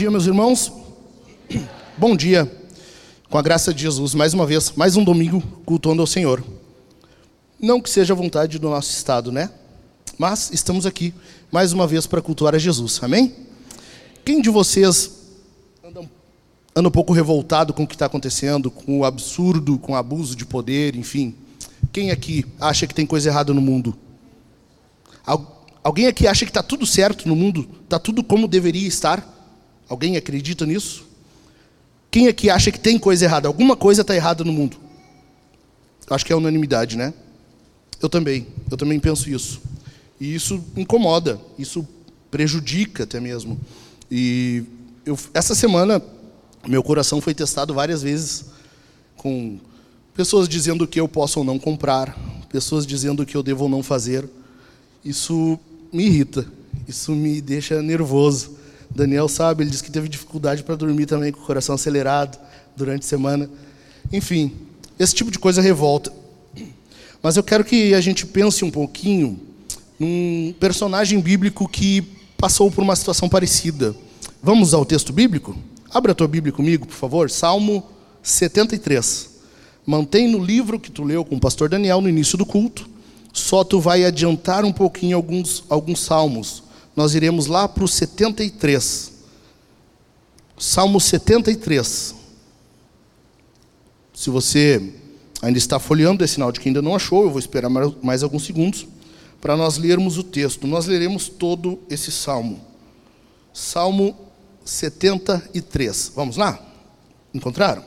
Dia, meus irmãos. Bom dia. Com a graça de Jesus, mais uma vez, mais um domingo cultuando ao Senhor. Não que seja a vontade do nosso estado, né? Mas estamos aqui mais uma vez para cultuar a Jesus. Amém? Quem de vocês anda, anda um pouco revoltado com o que está acontecendo, com o absurdo, com o abuso de poder, enfim? Quem aqui acha que tem coisa errada no mundo? Alguém aqui acha que está tudo certo no mundo? Está tudo como deveria estar? Alguém acredita nisso? Quem aqui acha que tem coisa errada? Alguma coisa está errada no mundo? Acho que é unanimidade, né? Eu também. Eu também penso isso. E isso incomoda, isso prejudica até mesmo. E eu, essa semana, meu coração foi testado várias vezes com pessoas dizendo que eu posso ou não comprar, pessoas dizendo que eu devo ou não fazer. Isso me irrita, isso me deixa nervoso. Daniel sabe, ele disse que teve dificuldade para dormir também, com o coração acelerado durante a semana. Enfim, esse tipo de coisa revolta. Mas eu quero que a gente pense um pouquinho num personagem bíblico que passou por uma situação parecida. Vamos ao texto bíblico? Abra a tua Bíblia comigo, por favor. Salmo 73. Mantém no livro que tu leu com o pastor Daniel no início do culto. Só tu vai adiantar um pouquinho alguns, alguns salmos nós iremos lá para o 73. Salmo 73. Se você ainda está folheando, é sinal de que ainda não achou, eu vou esperar mais alguns segundos para nós lermos o texto. Nós leremos todo esse salmo. Salmo 73. Vamos lá? Encontraram?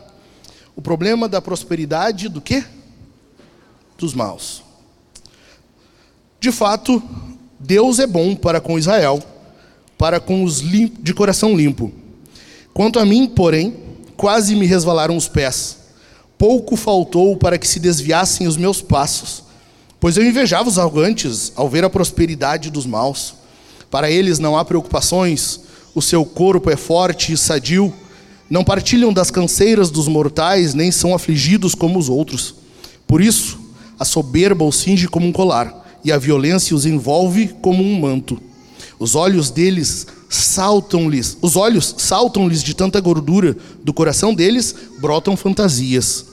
O problema da prosperidade do quê? Dos maus. De fato, Deus é bom para com Israel, para com os de coração limpo. Quanto a mim, porém, quase me resvalaram os pés. Pouco faltou para que se desviassem os meus passos, pois eu invejava os arrogantes ao ver a prosperidade dos maus. Para eles não há preocupações, o seu corpo é forte e sadio, não partilham das canseiras dos mortais, nem são afligidos como os outros. Por isso, a soberba os cinge como um colar e a violência os envolve como um manto. Os olhos deles saltam-lhes, os olhos saltam-lhes de tanta gordura, do coração deles brotam fantasias.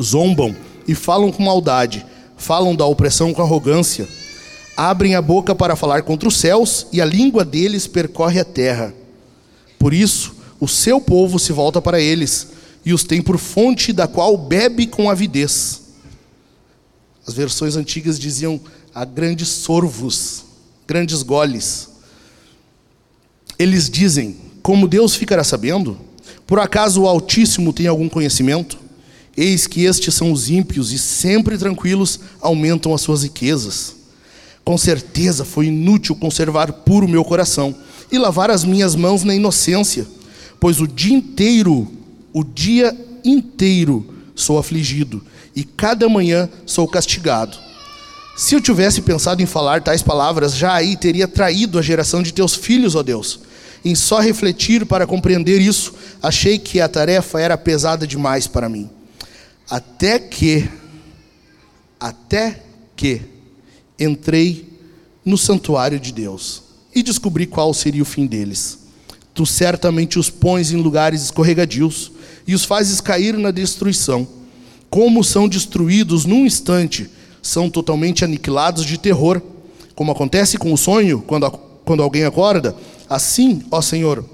Zombam e falam com maldade, falam da opressão com arrogância. Abrem a boca para falar contra os céus e a língua deles percorre a terra. Por isso, o seu povo se volta para eles e os tem por fonte da qual bebe com avidez. As versões antigas diziam a grandes sorvos, grandes goles. Eles dizem: Como Deus ficará sabendo? Por acaso o Altíssimo tem algum conhecimento? Eis que estes são os ímpios e sempre tranquilos aumentam as suas riquezas. Com certeza foi inútil conservar puro meu coração e lavar as minhas mãos na inocência, pois o dia inteiro, o dia inteiro sou afligido e cada manhã sou castigado. Se eu tivesse pensado em falar tais palavras, já aí teria traído a geração de teus filhos, ó Deus. Em só refletir para compreender isso, achei que a tarefa era pesada demais para mim. Até que, até que, entrei no santuário de Deus e descobri qual seria o fim deles. Tu certamente os pões em lugares escorregadios e os fazes cair na destruição. Como são destruídos num instante são totalmente aniquilados de terror, como acontece com o sonho quando, quando alguém acorda. Assim, ó Senhor,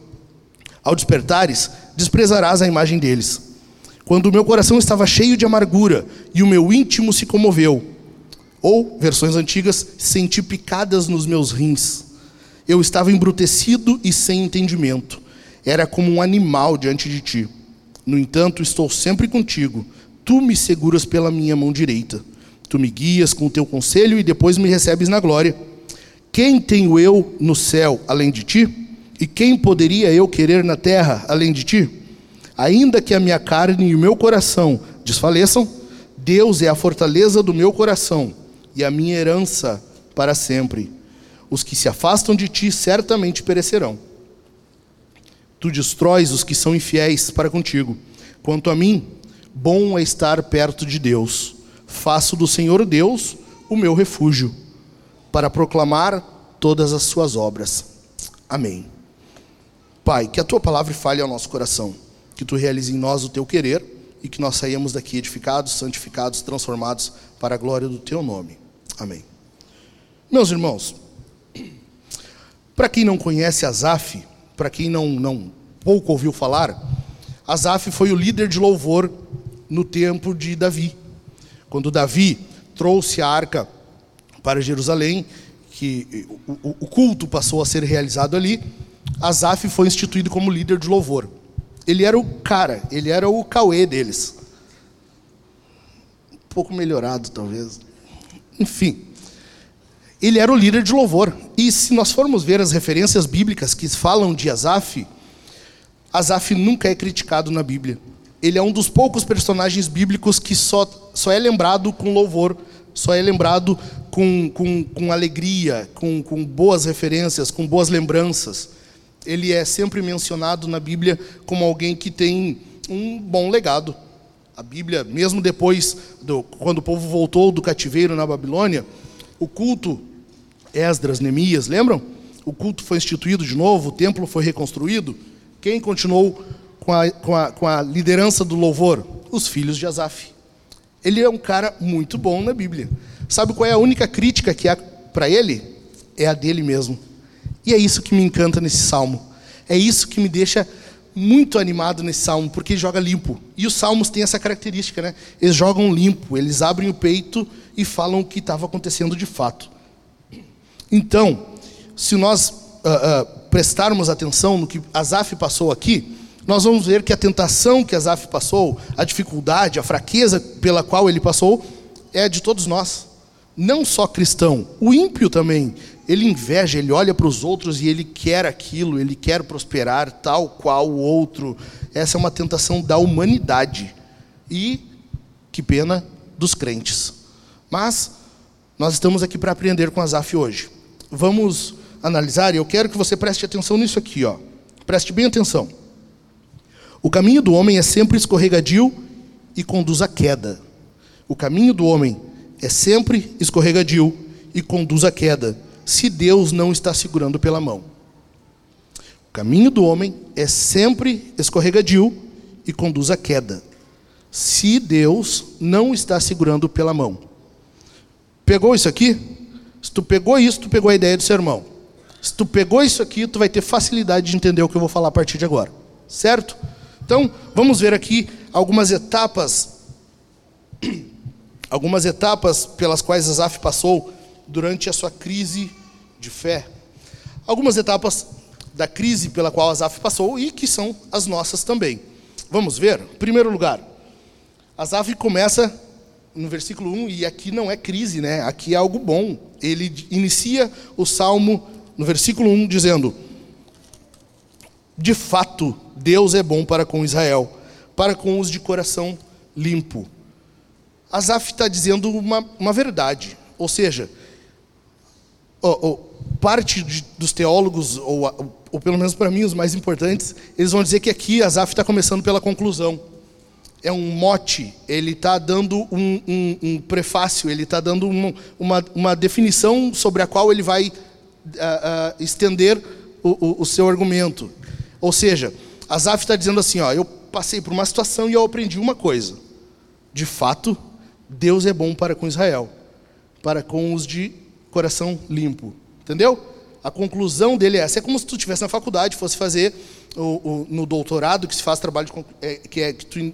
ao despertares, desprezarás a imagem deles. Quando o meu coração estava cheio de amargura e o meu íntimo se comoveu, ou, versões antigas, senti picadas nos meus rins. Eu estava embrutecido e sem entendimento. Era como um animal diante de ti. No entanto, estou sempre contigo. Tu me seguras pela minha mão direita. Tu me guias com o teu conselho e depois me recebes na glória. Quem tenho eu no céu além de ti? E quem poderia eu querer na terra além de ti? Ainda que a minha carne e o meu coração desfaleçam, Deus é a fortaleza do meu coração e a minha herança para sempre. Os que se afastam de ti certamente perecerão. Tu destróis os que são infiéis para contigo. Quanto a mim, bom é estar perto de Deus faço do Senhor Deus o meu refúgio, para proclamar todas as suas obras. Amém. Pai, que a tua palavra fale ao nosso coração, que tu realize em nós o teu querer e que nós saímos daqui edificados, santificados, transformados para a glória do teu nome. Amém. Meus irmãos, para quem não conhece Asaf, para quem não, não pouco ouviu falar, Asaf foi o líder de louvor no tempo de Davi. Quando Davi trouxe a arca para Jerusalém, que o, o culto passou a ser realizado ali, Asaf foi instituído como líder de louvor. Ele era o cara, ele era o Cauê deles. Um pouco melhorado, talvez. Enfim, ele era o líder de louvor. E se nós formos ver as referências bíblicas que falam de Asaf, Asaf nunca é criticado na Bíblia. Ele é um dos poucos personagens bíblicos que só, só é lembrado com louvor, só é lembrado com, com, com alegria, com, com boas referências, com boas lembranças ele é sempre mencionado na Bíblia como alguém que tem um bom legado. A Bíblia, mesmo depois, do, quando o povo voltou do cativeiro na Babilônia, o culto, Esdras, Neemias, lembram? O culto foi instituído de novo, o templo foi reconstruído. Quem continuou com a, com a, com a liderança do louvor? Os filhos de Asaf. Ele é um cara muito bom na Bíblia. Sabe qual é a única crítica que há para ele? É a dele mesmo. E é isso que me encanta nesse salmo. É isso que me deixa muito animado nesse salmo, porque joga limpo. E os salmos têm essa característica, né? Eles jogam limpo, eles abrem o peito e falam o que estava acontecendo de fato. Então, se nós uh, uh, prestarmos atenção no que Asaf passou aqui, nós vamos ver que a tentação que Asaf passou, a dificuldade, a fraqueza pela qual ele passou, é de todos nós. Não só cristão, o ímpio também ele inveja, ele olha para os outros e ele quer aquilo, ele quer prosperar tal qual o outro. Essa é uma tentação da humanidade. E, que pena, dos crentes. Mas, nós estamos aqui para aprender com Asaf hoje. Vamos analisar, e eu quero que você preste atenção nisso aqui, ó. Preste bem atenção. O caminho do homem é sempre escorregadio e conduz à queda. O caminho do homem é sempre escorregadio e conduz à queda se Deus não está segurando pela mão. O caminho do homem é sempre escorregadio e conduz à queda, se Deus não está segurando pela mão. Pegou isso aqui? Se tu pegou isso, tu pegou a ideia do sermão. Se tu pegou isso aqui, tu vai ter facilidade de entender o que eu vou falar a partir de agora. Certo? Então, vamos ver aqui algumas etapas algumas etapas pelas quais Asaf passou durante a sua crise de fé. Algumas etapas da crise pela qual Asaf passou e que são as nossas também. Vamos ver? Em primeiro lugar, Asaf começa no versículo 1, e aqui não é crise, né? Aqui é algo bom. Ele inicia o salmo no versículo 1 dizendo: De fato, Deus é bom para com Israel, para com os de coração limpo. Asaf está dizendo uma, uma verdade, ou seja, ou, ou, parte de, dos teólogos, ou, ou pelo menos para mim os mais importantes, eles vão dizer que aqui Asaf está começando pela conclusão. É um mote, ele está dando um, um, um, prefácio, ele está dando uma, uma, uma, definição sobre a qual ele vai uh, uh, estender o, o, o seu argumento. Ou seja, Asaf está dizendo assim: ó, eu passei por uma situação e eu aprendi uma coisa. De fato, Deus é bom para com Israel, para com os de coração limpo. Entendeu? A conclusão dele é essa. É como se tu estivesse na faculdade, fosse fazer o, o, no doutorado, que se faz trabalho, de, é, que é que tu,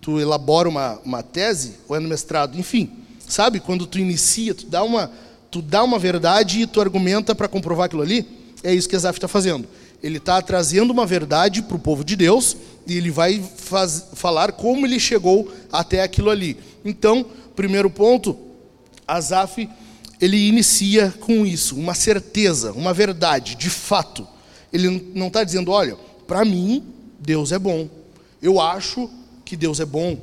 tu elabora uma, uma tese, ou é no mestrado, enfim. Sabe? Quando tu inicia, tu dá uma, tu dá uma verdade e tu argumenta para comprovar aquilo ali. É isso que Asaf está fazendo. Ele está trazendo uma verdade para o povo de Deus e ele vai faz, falar como ele chegou até aquilo ali. Então, primeiro ponto, Asaf ele inicia com isso, uma certeza, uma verdade, de fato. Ele não está dizendo, olha, para mim, Deus é bom. Eu acho que Deus é bom.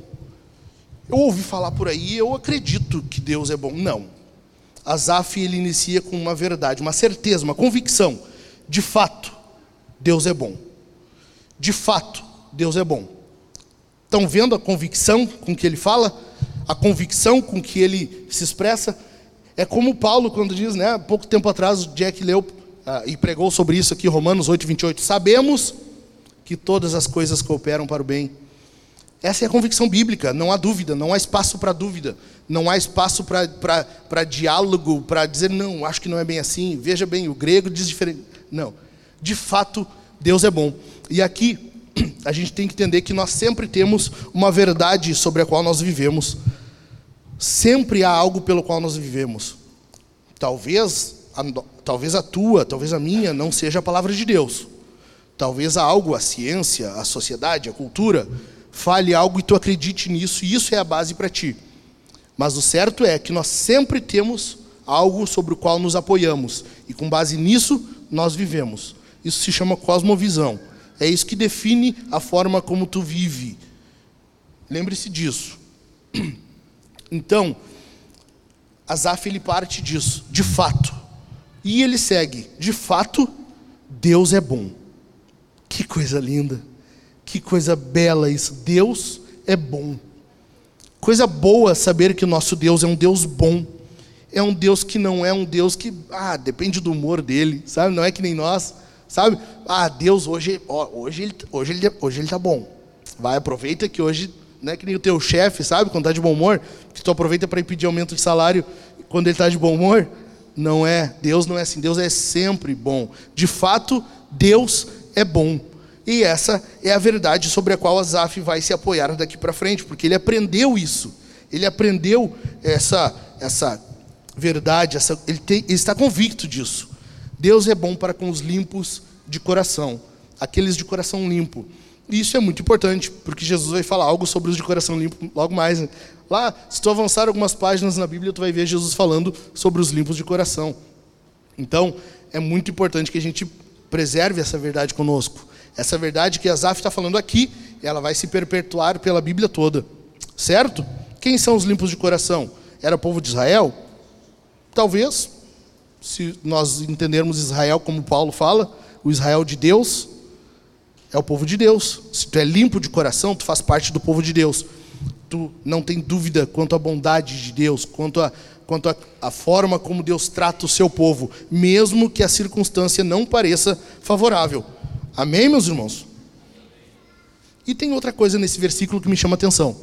Eu ouvi falar por aí, eu acredito que Deus é bom. Não. Asaf, ele inicia com uma verdade, uma certeza, uma convicção. De fato, Deus é bom. De fato, Deus é bom. Estão vendo a convicção com que ele fala? A convicção com que ele se expressa? É como Paulo, quando diz, né, pouco tempo atrás, Jack leu ah, e pregou sobre isso aqui, Romanos 8, 28. Sabemos que todas as coisas cooperam para o bem. Essa é a convicção bíblica, não há dúvida, não há espaço para dúvida, não há espaço para diálogo, para dizer, não, acho que não é bem assim, veja bem, o grego diz diferente. Não, de fato, Deus é bom. E aqui, a gente tem que entender que nós sempre temos uma verdade sobre a qual nós vivemos, sempre há algo pelo qual nós vivemos. Talvez a, talvez a tua, talvez a minha, não seja a palavra de Deus. Talvez há algo, a ciência, a sociedade, a cultura, fale algo e tu acredite nisso, e isso é a base para ti. Mas o certo é que nós sempre temos algo sobre o qual nos apoiamos, e com base nisso nós vivemos. Isso se chama cosmovisão. É isso que define a forma como tu vive. Lembre-se disso. Então, Azaf ele parte disso, de fato. E ele segue: de fato, Deus é bom. Que coisa linda, que coisa bela isso. Deus é bom. Coisa boa saber que o nosso Deus é um Deus bom. É um Deus que não é um Deus que, ah, depende do humor dele, sabe? Não é que nem nós, sabe? Ah, Deus hoje, ó, hoje hoje hoje ele tá bom. Vai aproveita que hoje, não é que nem o teu chefe, sabe? Quando tá de bom humor, que tu aproveita para pedir aumento de salário quando ele está de bom humor. Não é, Deus não é assim, Deus é sempre bom. De fato, Deus é bom. E essa é a verdade sobre a qual Asaf vai se apoiar daqui para frente, porque ele aprendeu isso. Ele aprendeu essa essa verdade, essa, ele, tem, ele está convicto disso. Deus é bom para com os limpos de coração, aqueles de coração limpo. E isso é muito importante, porque Jesus vai falar algo sobre os de coração limpo logo mais. Né? Lá, se tu avançar algumas páginas na Bíblia, tu vai ver Jesus falando sobre os limpos de coração. Então, é muito importante que a gente preserve essa verdade conosco. Essa verdade que Asaf está falando aqui, ela vai se perpetuar pela Bíblia toda. Certo? Quem são os limpos de coração? Era o povo de Israel? Talvez, se nós entendermos Israel como Paulo fala, o Israel de Deus é o povo de Deus. Se tu é limpo de coração, tu faz parte do povo de Deus tu não tem dúvida quanto à bondade de Deus, quanto a, quanto a forma como Deus trata o seu povo, mesmo que a circunstância não pareça favorável. Amém, meus irmãos? E tem outra coisa nesse versículo que me chama a atenção.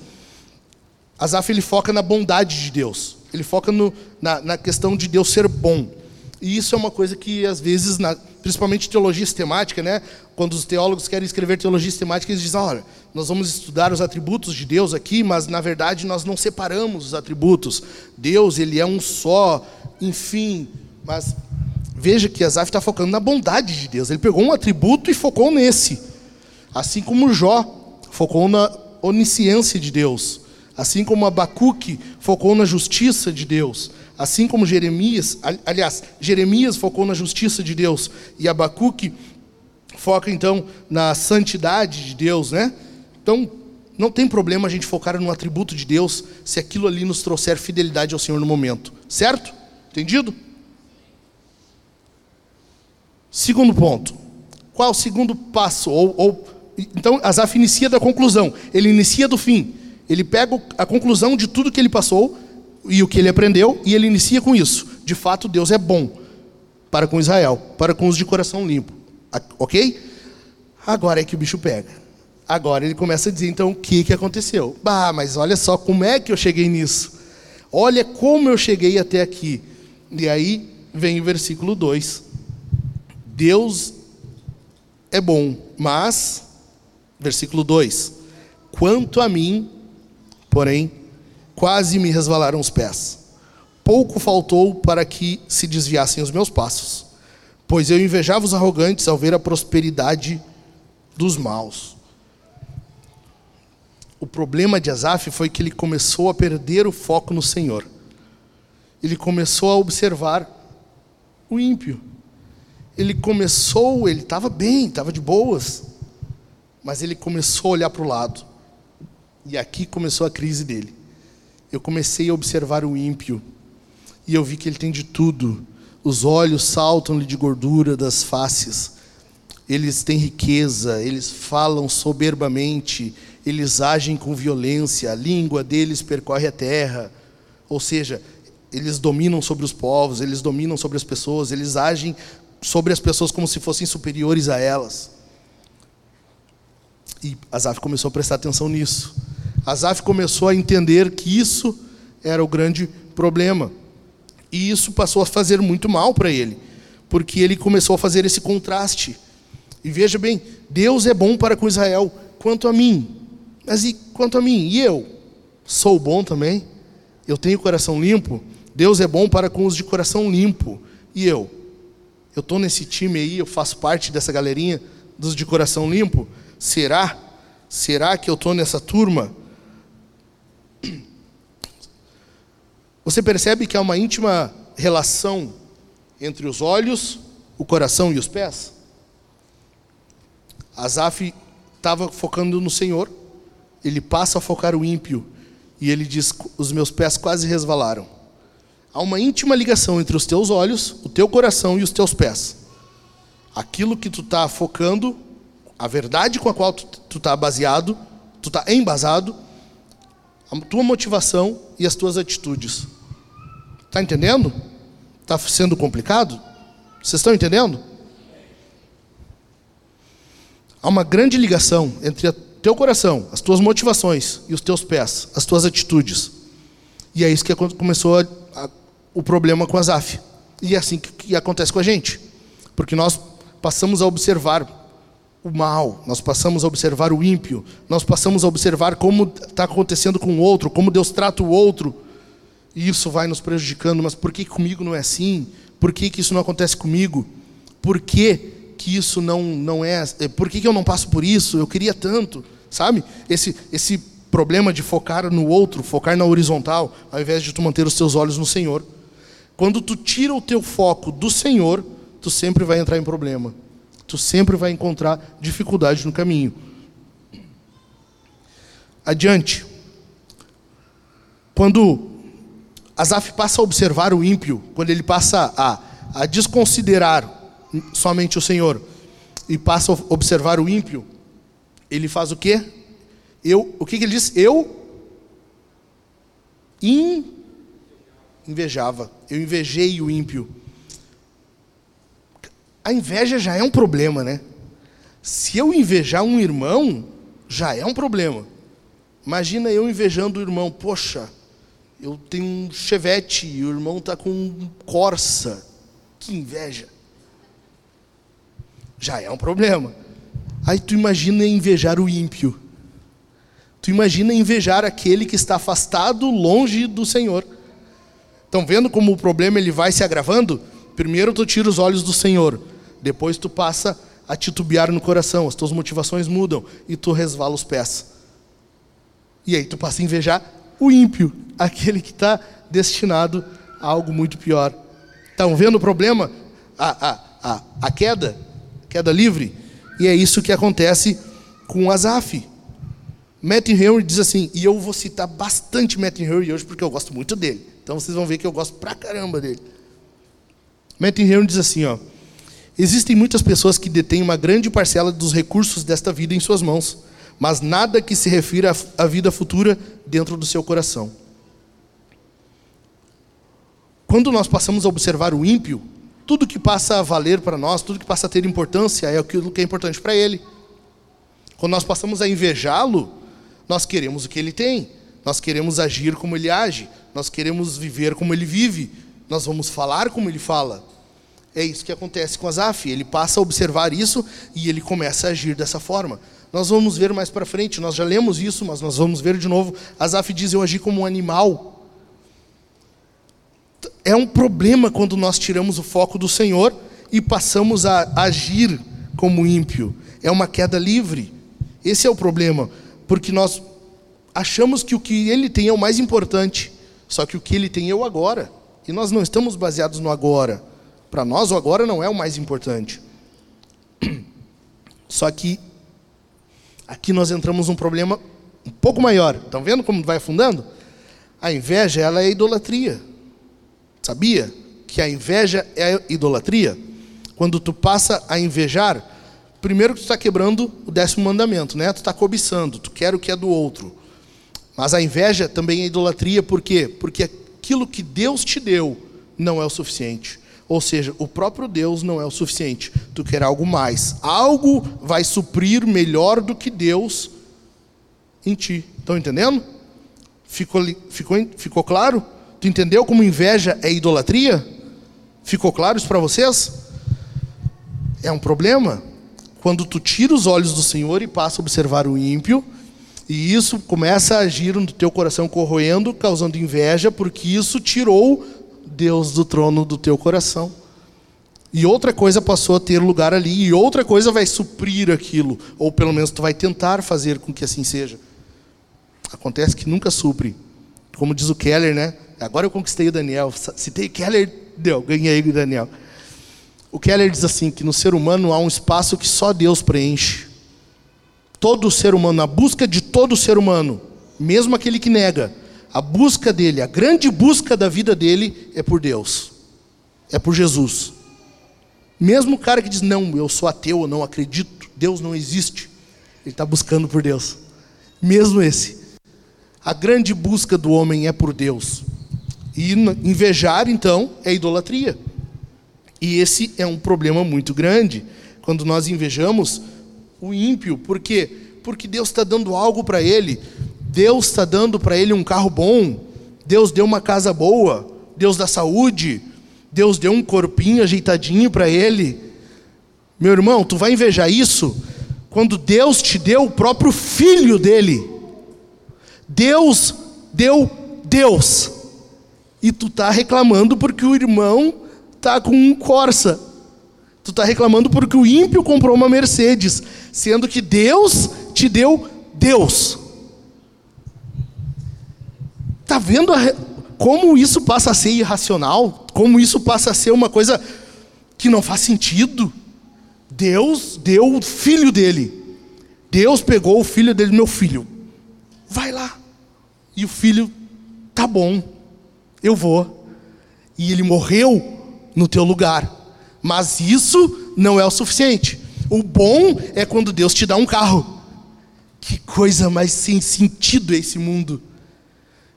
Asaf ele foca na bondade de Deus. Ele foca no, na, na questão de Deus ser bom. E isso é uma coisa que, às vezes, na, principalmente teologia sistemática, né? quando os teólogos querem escrever teologia sistemática, eles dizem: olha, nós vamos estudar os atributos de Deus aqui, mas, na verdade, nós não separamos os atributos. Deus, ele é um só, enfim. Mas veja que Asaf está focando na bondade de Deus. Ele pegou um atributo e focou nesse. Assim como Jó focou na onisciência de Deus. Assim como Abacuque focou na justiça de Deus. Assim como Jeremias, aliás, Jeremias focou na justiça de Deus e Abacuque foca então na santidade de Deus, né? Então, não tem problema a gente focar no atributo de Deus se aquilo ali nos trouxer fidelidade ao Senhor no momento, certo? Entendido? Segundo ponto. Qual o segundo passo? Ou, ou, então, Asaf inicia da conclusão, ele inicia do fim. Ele pega a conclusão de tudo que ele passou e o que ele aprendeu, e ele inicia com isso. De fato, Deus é bom para com Israel, para com os de coração limpo. Ok? Agora é que o bicho pega. Agora ele começa a dizer, então, o que, que aconteceu? Bah, mas olha só como é que eu cheguei nisso. Olha como eu cheguei até aqui. E aí vem o versículo 2. Deus é bom, mas, versículo 2: Quanto a mim, porém, quase me resvalaram os pés. Pouco faltou para que se desviassem os meus passos, pois eu invejava os arrogantes ao ver a prosperidade dos maus. O problema de Asaf foi que ele começou a perder o foco no Senhor. Ele começou a observar o ímpio. Ele começou, ele estava bem, estava de boas, mas ele começou a olhar para o lado. E aqui começou a crise dele eu comecei a observar o ímpio e eu vi que ele tem de tudo. Os olhos saltam-lhe de gordura das faces. Eles têm riqueza, eles falam soberbamente, eles agem com violência, a língua deles percorre a terra. Ou seja, eles dominam sobre os povos, eles dominam sobre as pessoas, eles agem sobre as pessoas como se fossem superiores a elas. E Asaf começou a prestar atenção nisso. Asaf começou a entender que isso era o grande problema. E isso passou a fazer muito mal para ele, porque ele começou a fazer esse contraste. E veja bem, Deus é bom para com Israel, quanto a mim. Mas e quanto a mim? E eu? Sou bom também? Eu tenho coração limpo? Deus é bom para com os de coração limpo. E eu? Eu estou nesse time aí, eu faço parte dessa galerinha dos de coração limpo? Será? Será que eu estou nessa turma? Você percebe que há uma íntima relação entre os olhos, o coração e os pés? Asaf estava focando no Senhor, ele passa a focar o ímpio, e ele diz: Os meus pés quase resvalaram. Há uma íntima ligação entre os teus olhos, o teu coração e os teus pés. Aquilo que tu está focando, a verdade com a qual tu está baseado, tu está embasado, a tua motivação e as tuas atitudes. Está entendendo? Está sendo complicado? Vocês estão entendendo? Há uma grande ligação entre o teu coração, as tuas motivações e os teus pés, as tuas atitudes. E é isso que começou a, a, o problema com Azaf. E é assim que, que acontece com a gente. Porque nós passamos a observar o mal, nós passamos a observar o ímpio, nós passamos a observar como está acontecendo com o outro, como Deus trata o outro, e isso vai nos prejudicando. Mas por que comigo não é assim? Por que, que isso não acontece comigo? Por que, que isso não, não é. Eh, por que, que eu não passo por isso? Eu queria tanto, sabe? Esse, esse problema de focar no outro, focar na horizontal, ao invés de tu manter os teus olhos no Senhor. Quando tu tira o teu foco do Senhor, tu sempre vai entrar em problema tu sempre vai encontrar dificuldade no caminho. Adiante. Quando Asaf passa a observar o ímpio, quando ele passa a, a desconsiderar somente o Senhor e passa a observar o ímpio, ele faz o quê? Eu, o que, que ele diz? Eu in, invejava. Eu invejei o ímpio. A inveja já é um problema, né? Se eu invejar um irmão, já é um problema. Imagina eu invejando o irmão, poxa, eu tenho um chevette e o irmão está com um Corsa. Que inveja. Já é um problema. Aí tu imagina invejar o ímpio. Tu imagina invejar aquele que está afastado, longe do Senhor. Estão vendo como o problema ele vai se agravando? Primeiro tu tira os olhos do Senhor, depois tu passa a titubear no coração, as tuas motivações mudam e tu resvala os pés. E aí tu passa a invejar o ímpio, aquele que está destinado a algo muito pior. Estão vendo o problema? A, a, a, a queda, queda livre. E é isso que acontece com Asaf. Matthew Henry diz assim, e eu vou citar bastante Matthew Henry hoje porque eu gosto muito dele. Então vocês vão ver que eu gosto pra caramba dele. Matthew Henry diz assim, ó, Existem muitas pessoas que detêm uma grande parcela dos recursos desta vida em suas mãos, mas nada que se refira à vida futura dentro do seu coração. Quando nós passamos a observar o ímpio, tudo que passa a valer para nós, tudo que passa a ter importância é aquilo que é importante para ele. Quando nós passamos a invejá-lo, nós queremos o que ele tem, nós queremos agir como ele age, nós queremos viver como ele vive, nós vamos falar como ele fala. É isso que acontece com Azaf. Ele passa a observar isso e ele começa a agir dessa forma. Nós vamos ver mais para frente, nós já lemos isso, mas nós vamos ver de novo. Azaf diz: Eu agi como um animal. É um problema quando nós tiramos o foco do Senhor e passamos a agir como ímpio. É uma queda livre. Esse é o problema, porque nós achamos que o que ele tem é o mais importante, só que o que ele tem é o agora. E nós não estamos baseados no agora. Para nós, o agora não é o mais importante. Só que aqui nós entramos num problema um pouco maior. Estão vendo como vai afundando? A inveja, ela é idolatria. Sabia que a inveja é idolatria? Quando tu passa a invejar, primeiro que tu está quebrando o décimo mandamento, né? Tu está cobiçando, tu quer o que é do outro. Mas a inveja também é idolatria, por quê? Porque aquilo que Deus te deu não é o suficiente. Ou seja, o próprio Deus não é o suficiente. Tu quer algo mais. Algo vai suprir melhor do que Deus em ti. Estão entendendo? Ficou, ficou, ficou claro? Tu entendeu como inveja é idolatria? Ficou claro isso para vocês? É um problema quando tu tira os olhos do Senhor e passa a observar o ímpio, e isso começa a agir no teu coração corroendo, causando inveja, porque isso tirou Deus do trono do teu coração. E outra coisa passou a ter lugar ali, e outra coisa vai suprir aquilo, ou pelo menos tu vai tentar fazer com que assim seja. Acontece que nunca supre. Como diz o Keller, né? Agora eu conquistei o Daniel. Citei Keller, deu, ganhei o Daniel. O Keller diz assim: que no ser humano há um espaço que só Deus preenche. Todo ser humano, a busca de todo ser humano, mesmo aquele que nega, a busca dele, a grande busca da vida dele é por Deus, é por Jesus. Mesmo o cara que diz, não, eu sou ateu, eu não acredito, Deus não existe, ele está buscando por Deus. Mesmo esse. A grande busca do homem é por Deus. E invejar, então, é idolatria. E esse é um problema muito grande, quando nós invejamos o ímpio. Por quê? Porque Deus está dando algo para ele. Deus está dando para ele um carro bom. Deus deu uma casa boa. Deus dá saúde. Deus deu um corpinho ajeitadinho para ele. Meu irmão, tu vai invejar isso quando Deus te deu o próprio filho dele. Deus deu Deus. E tu está reclamando porque o irmão está com um Corsa. Tu está reclamando porque o ímpio comprou uma Mercedes, sendo que Deus te deu Deus. Está vendo como isso passa a ser irracional? Como isso passa a ser uma coisa que não faz sentido? Deus deu o filho dele. Deus pegou o filho dele, meu filho, vai lá. E o filho, tá bom, eu vou. E ele morreu no teu lugar. Mas isso não é o suficiente. O bom é quando Deus te dá um carro. Que coisa mais sem sentido é esse mundo.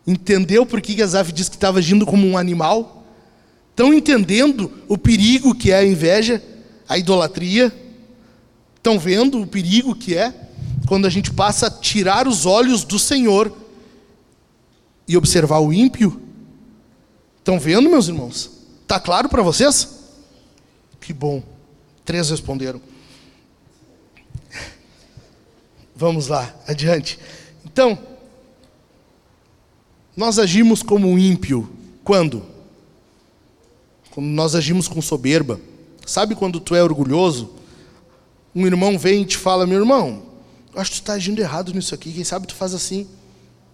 Entendeu por que Asaf disse que estava agindo como um animal? Estão entendendo o perigo que é a inveja, a idolatria? Estão vendo o perigo que é quando a gente passa a tirar os olhos do Senhor e observar o ímpio? Estão vendo, meus irmãos? Está claro para vocês? Que bom. Três responderam. Vamos lá, adiante. Então, nós agimos como ímpio. Quando? Quando nós agimos com soberba. Sabe quando tu é orgulhoso? Um irmão vem e te fala, meu irmão, acho que tu está agindo errado nisso aqui, quem sabe tu faz assim.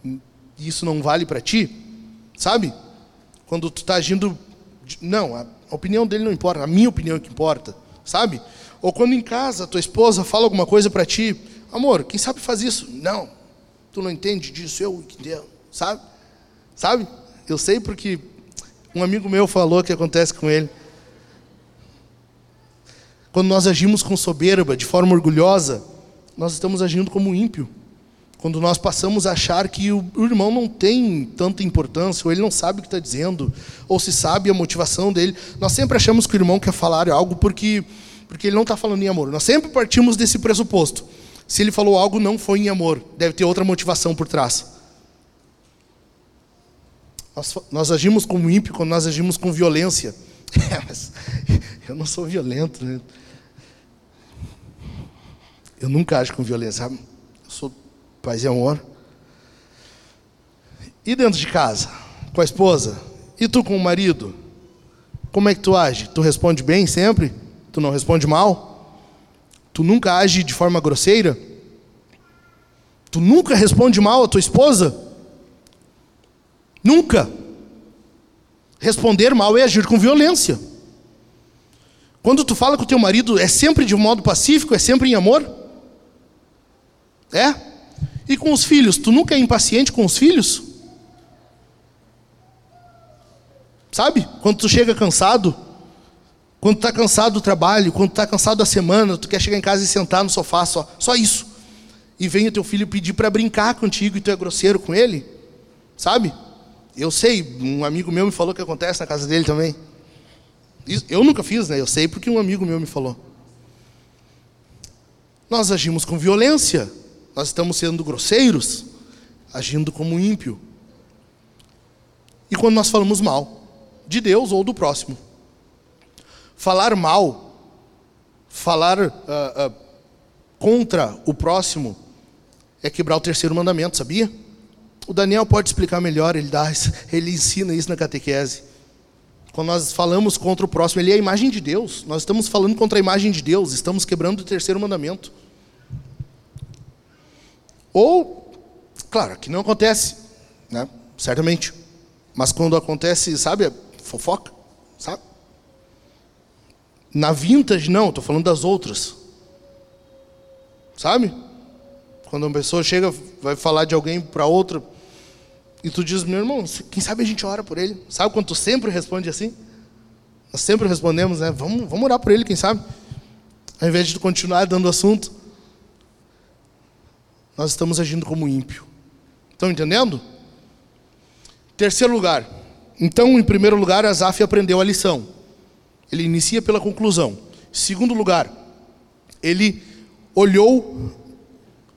E isso não vale para ti? Sabe? Quando tu está agindo não, a opinião dele não importa, a minha opinião é que importa, sabe? Ou quando em casa tua esposa fala alguma coisa para ti, amor, quem sabe faz isso? Não, tu não entende disso, eu entendo, sabe? Sabe? Eu sei porque um amigo meu falou que acontece com ele. Quando nós agimos com soberba, de forma orgulhosa, nós estamos agindo como ímpio. Quando nós passamos a achar que o, irmão não tem tanta importância, ou ele não sabe o que está dizendo, ou se sabe a motivação dele, nós sempre achamos que o irmão quer falar algo porque, porque ele não está falando em amor. Nós sempre partimos desse pressuposto. Se ele falou algo, não foi em amor, deve ter outra motivação por trás. Nós, nós agimos como ímpio quando nós agimos com violência. É, mas eu não sou violento, né? Eu nunca ajo com violência? Eu sou paz e amor. E dentro de casa, com a esposa? E tu com o marido? Como é que tu age? Tu responde bem sempre? Tu não responde mal? Tu nunca age de forma grosseira? Tu nunca responde mal à tua esposa? Nunca. Responder mal é agir com violência. Quando tu fala com o teu marido, é sempre de um modo pacífico, é sempre em amor? É? E com os filhos, tu nunca é impaciente com os filhos? Sabe? Quando tu chega cansado, quando tu está cansado do trabalho, quando tu está cansado da semana, tu quer chegar em casa e sentar no sofá só, só isso. E vem o teu filho pedir para brincar contigo e tu é grosseiro com ele, sabe? Eu sei, um amigo meu me falou que acontece na casa dele também. Eu nunca fiz, né? Eu sei porque um amigo meu me falou. Nós agimos com violência, nós estamos sendo grosseiros, agindo como ímpio. E quando nós falamos mal de Deus ou do próximo, falar mal, falar uh, uh, contra o próximo, é quebrar o terceiro mandamento, sabia? O Daniel pode explicar melhor, ele, dá, ele ensina isso na catequese. Quando nós falamos contra o próximo, ele é a imagem de Deus. Nós estamos falando contra a imagem de Deus, estamos quebrando o terceiro mandamento. Ou, claro, que não acontece, né? certamente. Mas quando acontece, sabe, fofoca, sabe? Na vintage, não, estou falando das outras. Sabe? Quando uma pessoa chega, vai falar de alguém para outra, e tu diz, meu irmão, quem sabe a gente ora por ele? Sabe quando tu sempre responde assim? Nós sempre respondemos, né? Vamos, vamos orar por ele, quem sabe? Ao invés de tu continuar dando assunto, nós estamos agindo como ímpio. Estão entendendo? Terceiro lugar. Então, em primeiro lugar, Asaf aprendeu a lição. Ele inicia pela conclusão. Segundo lugar, ele olhou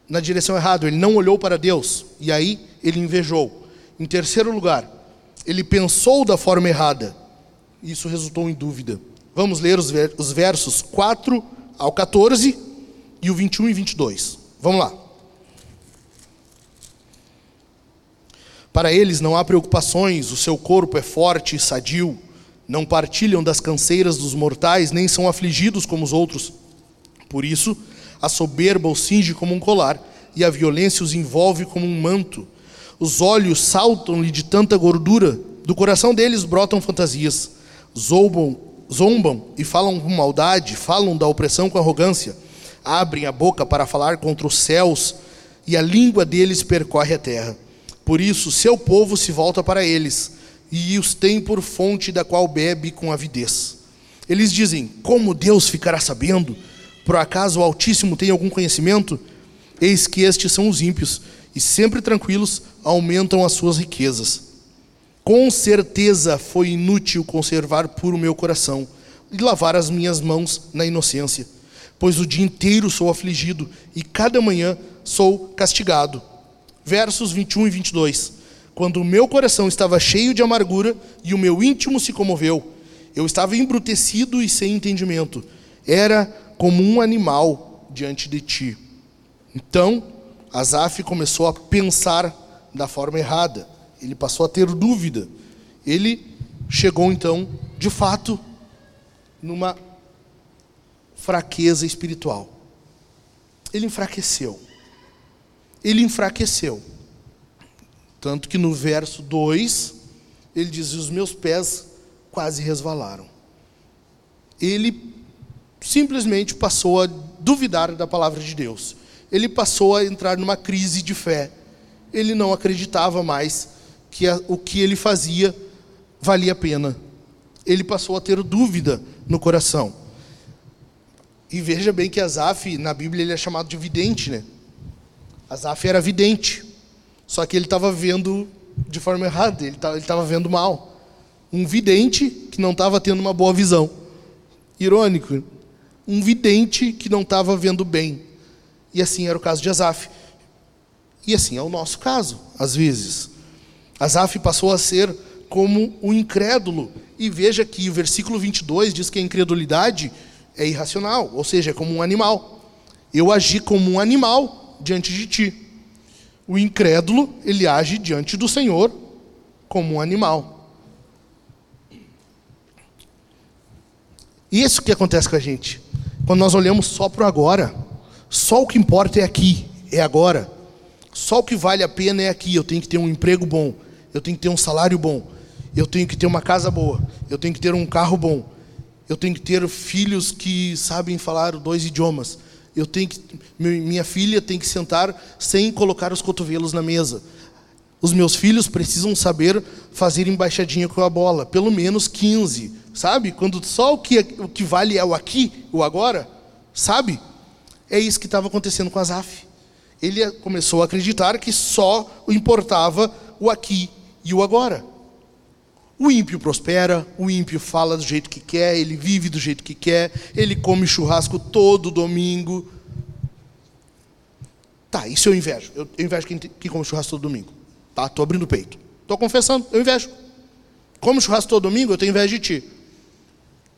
na direção errada, ele não olhou para Deus, e aí ele invejou. Em terceiro lugar, ele pensou da forma errada, isso resultou em dúvida. Vamos ler os, versos 4 ao 14 e o 21 e 22. Vamos lá. Para eles não há preocupações, o seu corpo é forte e sadio, não partilham das canseiras dos mortais, nem são afligidos como os outros. Por isso, a soberba os cinge como um colar, e a violência os envolve como um manto. Os olhos saltam-lhe de tanta gordura, do coração deles brotam fantasias. Zombam, zombam e falam com maldade, falam da opressão com arrogância. Abrem a boca para falar contra os céus, e a língua deles percorre a terra. Por isso, seu povo se volta para eles, e os tem por fonte da qual bebe com avidez. Eles dizem: Como Deus ficará sabendo? Por acaso o Altíssimo tem algum conhecimento? Eis que estes são os ímpios, e sempre tranquilos aumentam as suas riquezas. Com certeza foi inútil conservar puro meu coração e lavar as minhas mãos na inocência, pois o dia inteiro sou afligido e cada manhã sou castigado. Versos 21 e 22. Quando o meu coração estava cheio de amargura e o meu íntimo se comoveu, eu estava embrutecido e sem entendimento. Era como um animal diante de ti. Então, Asaf começou a pensar da forma errada. Ele passou a ter dúvida. Ele chegou então, de fato, numa fraqueza espiritual. Ele enfraqueceu. Ele enfraqueceu. Tanto que no verso 2, ele diz: Os meus pés quase resvalaram. Ele simplesmente passou a duvidar da palavra de Deus. Ele passou a entrar numa crise de fé. Ele não acreditava mais que a, o que ele fazia valia a pena. Ele passou a ter dúvida no coração. E veja bem que Asaf, na Bíblia, ele é chamado de vidente, né? Asaf era vidente. Só que ele estava vendo de forma errada, ele estava vendo mal. Um vidente que não estava tendo uma boa visão. Irônico um vidente que não estava vendo bem. E assim era o caso de Asaf. E assim é o nosso caso, às vezes. Asaf passou a ser como o incrédulo. E veja que o versículo 22 diz que a incredulidade é irracional, ou seja, é como um animal. Eu agi como um animal diante de ti. O incrédulo, ele age diante do Senhor como um animal. Isso que acontece com a gente. Quando nós olhamos só para o agora, só o que importa é aqui, é agora. Só o que vale a pena é aqui. Eu tenho que ter um emprego bom, eu tenho que ter um salário bom, eu tenho que ter uma casa boa, eu tenho que ter um carro bom, eu tenho que ter filhos que sabem falar dois idiomas. Eu tenho que, minha filha tem que sentar sem colocar os cotovelos na mesa. Os meus filhos precisam saber fazer embaixadinha com a bola, pelo menos 15, sabe? Quando só o que, o que vale é o aqui, o agora, sabe? É isso que estava acontecendo com Azaf. Ele começou a acreditar que só importava o aqui e o agora. O ímpio prospera, o ímpio fala do jeito que quer, ele vive do jeito que quer, ele come churrasco todo domingo. Tá, isso eu invejo. Eu, invejo quem, quem come churrasco todo domingo. Tá, tô abrindo o peito. Tô confessando, eu invejo. Come churrasco todo domingo, eu tenho inveja de ti.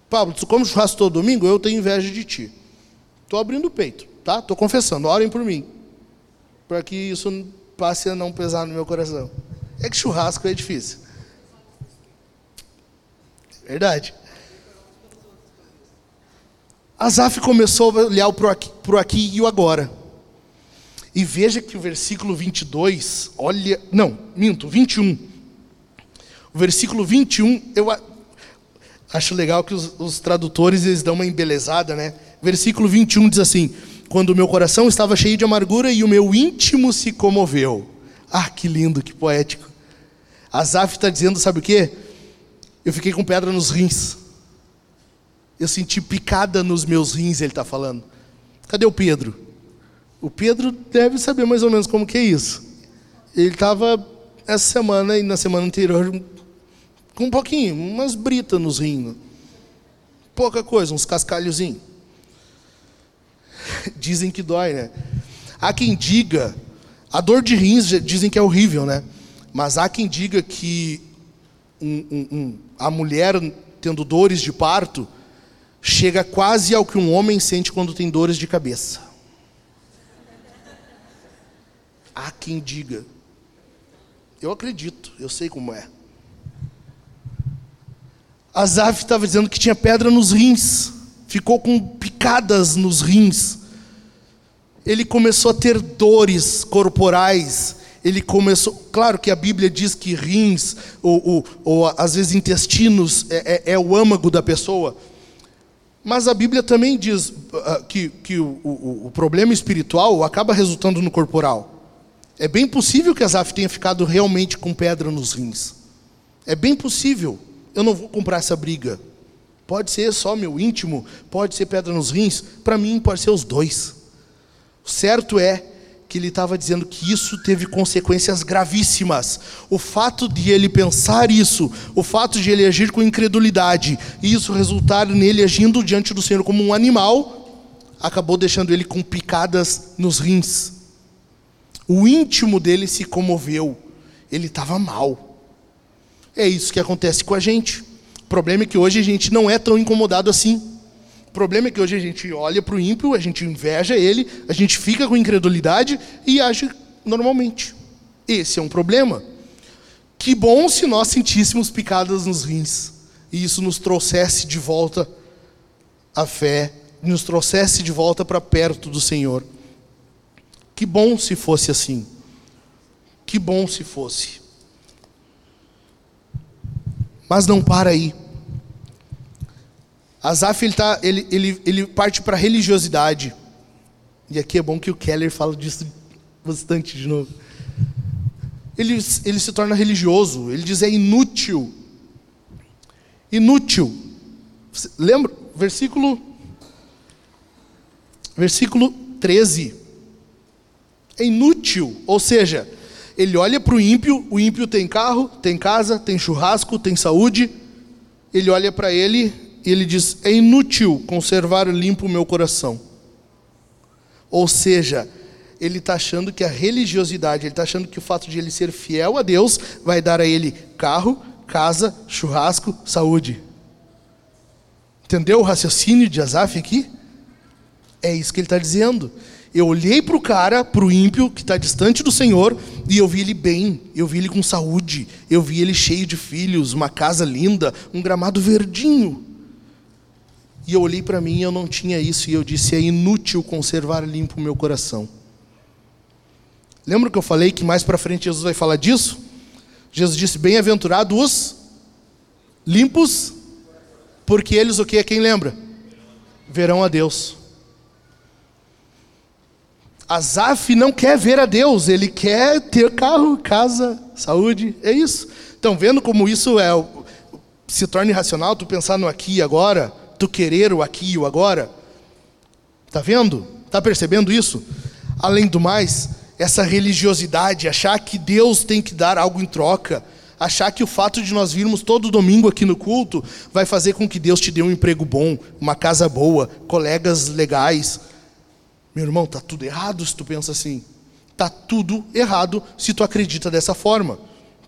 Pablo, tu come churrasco todo domingo, eu tenho inveja de ti. Tô abrindo o peito, tá? Tô confessando, orem por mim. Para que isso passe a não pesar no meu coração. É que churrasco é difícil. Verdade. Asaf começou a olhar para o aqui, pro aqui e o agora. E veja que o versículo 22, olha, não, minto, 21. O versículo 21, eu acho legal que os, os tradutores eles dão uma embelezada, né? Versículo 21 diz assim: Quando o meu coração estava cheio de amargura e o meu íntimo se comoveu. Ah, que lindo, que poético. Asaf está dizendo, sabe o quê? Eu fiquei com pedra nos rins. Eu senti picada nos meus rins, ele está falando. Cadê o Pedro? O Pedro deve saber mais ou menos como que é isso. Ele estava essa semana e na semana anterior com um pouquinho, umas britas nos rins. Pouca coisa, uns cascalhozinhos. Dizem que dói, né? Há quem diga, a dor de rins dizem que é horrível, né? Mas há quem diga que um, um, um, a mulher tendo dores de parto chega quase ao que um homem sente quando tem dores de cabeça. Há quem diga. Eu acredito, eu sei como é. Azaf estava dizendo que tinha pedra nos rins, ficou com picadas nos rins. Ele começou a ter dores corporais, ele começou. Claro que a Bíblia diz que rins, ou, ou, ou às vezes intestinos, é, é, é, o âmago da pessoa. Mas a Bíblia também diz uh, que, que o, o, o, problema espiritual acaba resultando no corporal. É bem possível que Asaf tenha ficado realmente com pedra nos rins. É bem possível. Eu não vou comprar essa briga. Pode ser só meu íntimo, pode ser pedra nos rins. Para mim, pode ser os dois. O certo é que ele estava dizendo que isso teve consequências gravíssimas. O fato de ele pensar isso, o fato de ele agir com incredulidade, e isso resultar nele agindo diante do Senhor como um animal, acabou deixando ele com picadas nos rins. O íntimo dele se comoveu, ele estava mal. É isso que acontece com a gente. O problema é que hoje a gente não é tão incomodado assim problema é que hoje a gente olha para o ímpio, a gente inveja ele, a gente fica com incredulidade e age normalmente. Esse é um problema. Que bom se nós sentíssemos picadas nos rins e isso nos trouxesse de volta a fé, nos trouxesse de volta para perto do Senhor. Que bom se fosse assim. Que bom se fosse. Mas não para aí. Asaf ele, tá, ele, ele, ele parte para a religiosidade. E aqui é bom que o Keller fala disso bastante de novo. Ele, ele se torna religioso, ele diz é inútil. Inútil. Lembra? Versículo. Versículo 13. É inútil. Ou seja, ele olha para o ímpio, o ímpio tem carro, tem casa, tem churrasco, tem saúde. Ele olha para ele e ele diz: é inútil conservar limpo o meu coração. Ou seja, ele está achando que a religiosidade, ele está achando que o fato de ele ser fiel a Deus vai dar a ele carro, casa, churrasco, saúde. Entendeu o raciocínio de Asaf aqui? É isso que ele está dizendo. Eu olhei para o cara, para o ímpio, que está distante do Senhor, e eu vi ele bem, eu vi ele com saúde, eu vi ele cheio de filhos, uma casa linda, um gramado verdinho. E eu olhei para mim e eu não tinha isso, e eu disse: é inútil conservar limpo o meu coração. Lembra que eu falei que mais para frente Jesus vai falar disso? Jesus disse: Bem-aventurados os limpos, porque eles o que? Quem lembra? Verão a Deus. Azaf não quer ver a Deus, ele quer ter carro, casa, saúde, é isso. Então, vendo como isso é se torna irracional, tu pensar no aqui e agora, tu querer o aqui e o agora. Está vendo? Está percebendo isso? Além do mais, essa religiosidade, achar que Deus tem que dar algo em troca, Achar que o fato de nós virmos todo domingo aqui no culto vai fazer com que Deus te dê um emprego bom, uma casa boa, colegas legais. Meu irmão, tá tudo errado se tu pensa assim. Tá tudo errado se tu acredita dessa forma.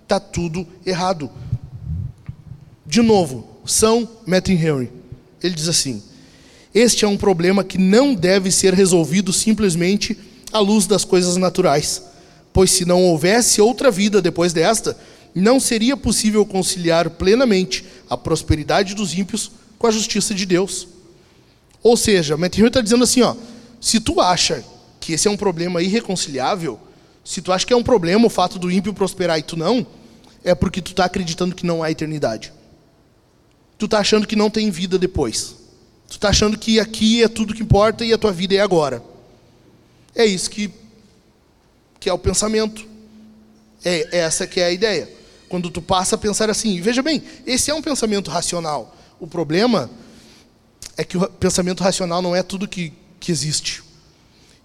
Tá tudo errado. De novo, São Matthew Henry, ele diz assim: Este é um problema que não deve ser resolvido simplesmente à luz das coisas naturais, pois se não houvesse outra vida depois desta, não seria possível conciliar plenamente a prosperidade dos ímpios com a justiça de Deus. Ou seja, Matthew está dizendo assim, ó, se tu acha que esse é um problema irreconciliável, se tu acha que é um problema o fato do ímpio prosperar e tu não, é porque tu está acreditando que não há eternidade. Tu está achando que não tem vida depois. Tu está achando que aqui é tudo que importa e a tua vida é agora. É isso que, que é o pensamento. É, é essa que é a ideia. Quando tu passa a pensar assim, veja bem, esse é um pensamento racional. O problema é que o pensamento racional não é tudo que, que existe.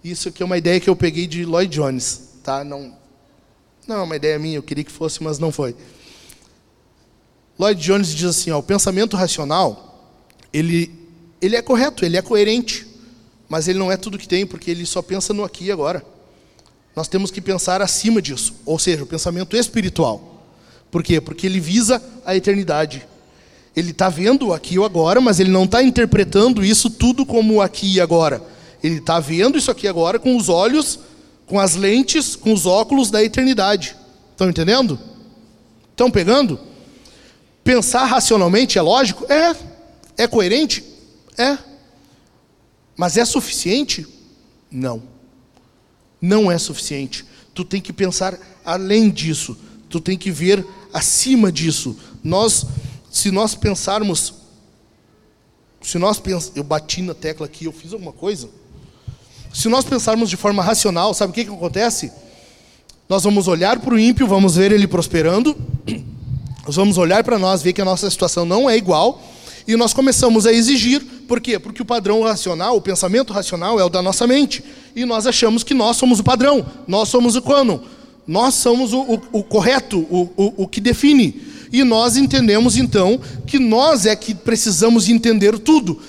Isso aqui é uma ideia que eu peguei de Lloyd Jones, tá? Não, não é uma ideia minha, eu queria que fosse, mas não foi. Lloyd Jones diz assim, ó, o pensamento racional, ele, ele é correto, ele é coerente, mas ele não é tudo que tem, porque ele só pensa no aqui e agora. Nós temos que pensar acima disso, ou seja, o pensamento espiritual. Por quê? Porque ele visa a eternidade. Ele está vendo aqui e agora, mas ele não está interpretando isso tudo como aqui e agora. Ele está vendo isso aqui agora com os olhos, com as lentes, com os óculos da eternidade. Estão entendendo? Estão pegando? Pensar racionalmente é lógico? É. É coerente? É. Mas é suficiente? Não. Não é suficiente. Tu tem que pensar além disso. Tu tem que ver acima disso. Nós, se nós pensarmos, se nós eu bati na tecla aqui, eu fiz alguma coisa. Se nós pensarmos de forma racional, sabe o que, que acontece? Nós vamos olhar para o ímpio, vamos ver ele prosperando, nós vamos olhar para nós, ver que a nossa situação não é igual, e nós começamos a exigir, por quê? Porque o padrão racional, o pensamento racional é o da nossa mente, e nós achamos que nós somos o padrão, nós somos o cânon. Nós somos o, o, o correto, o, o, que define. E nós entendemos então que nós é que precisamos entender tudo.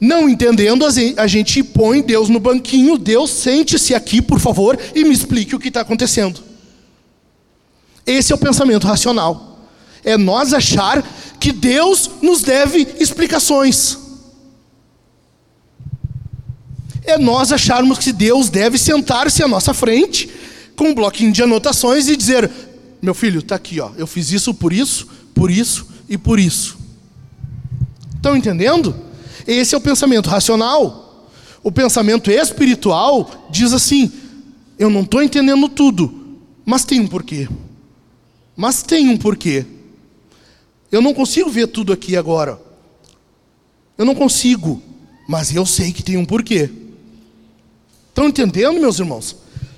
Não entendendo, a gente põe Deus no banquinho, Deus sente-se aqui, por favor, e me explique o que está acontecendo. Esse é o pensamento racional. É nós achar que Deus nos deve explicações. É nós acharmos que Deus deve sentar-se à nossa frente com um bloquinho de anotações e dizer: meu filho, está aqui, ó, eu fiz isso por isso, por isso e por isso. Estão entendendo? Esse é o pensamento racional. O pensamento espiritual diz assim: eu não estou entendendo tudo, mas tem um porquê. Mas tem um porquê. Eu não consigo ver tudo aqui agora. Eu não consigo, mas eu sei que tem um porquê. Estão entendendo, meus irmãos?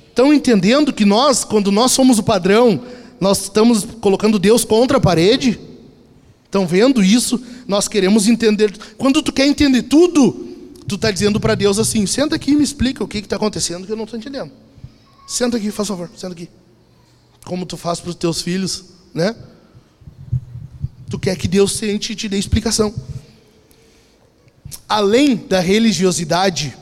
Estão entendendo que nós, quando nós somos o padrão, nós estamos colocando Deus contra a parede? Estão vendo isso? Nós queremos entender. Quando tu quer entender tudo, tu está dizendo para Deus assim: senta aqui e me explica o que está acontecendo que eu não estou entendendo. Senta aqui, faz favor, senta aqui. Como tu faz para os teus filhos, né? Tu quer que Deus sente e te dê explicação. Além da religiosidade,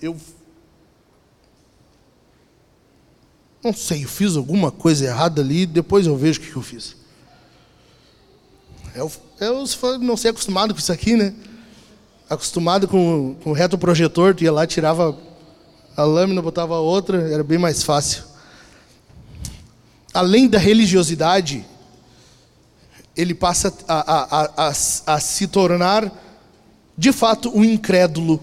eu não sei, eu fiz alguma coisa errada ali, depois eu vejo o que eu fiz. Eu, eu não sei acostumado com isso aqui, né? Acostumado com, com o reto projetor, tu ia lá, tirava a lâmina, botava outra, era bem mais fácil. Além da religiosidade, ele passa a, a, a, a, se tornar, de fato, um incrédulo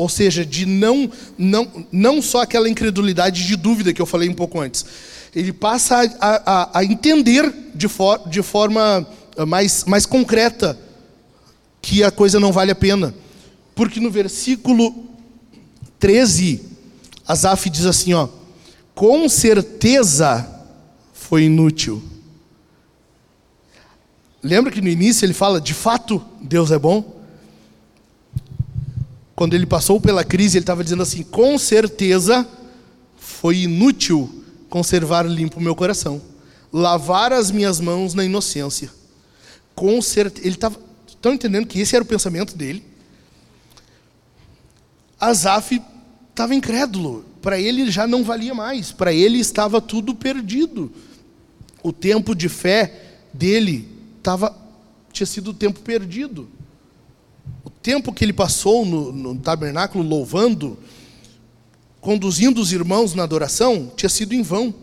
ou seja, de não, não, não só aquela incredulidade de dúvida que eu falei um pouco antes. Ele passa a, a, a entender de, for, de forma mais, mais concreta que a coisa não vale a pena. Porque no versículo 13, Asaf diz assim: ó, com certeza foi inútil. Lembra que no início ele fala, de fato, Deus é bom? Quando ele passou pela crise, ele estava dizendo assim: com certeza foi inútil conservar limpo o meu coração, lavar as minhas mãos na inocência. Com certeza, ele estava, estão entendendo que esse era o pensamento dele? Asaf estava incrédulo, para ele já não valia mais, para ele estava tudo perdido. O tempo de fé dele tava, tinha sido tempo perdido. Tempo que ele passou no, no tabernáculo louvando, conduzindo os irmãos na adoração, tinha sido em vão.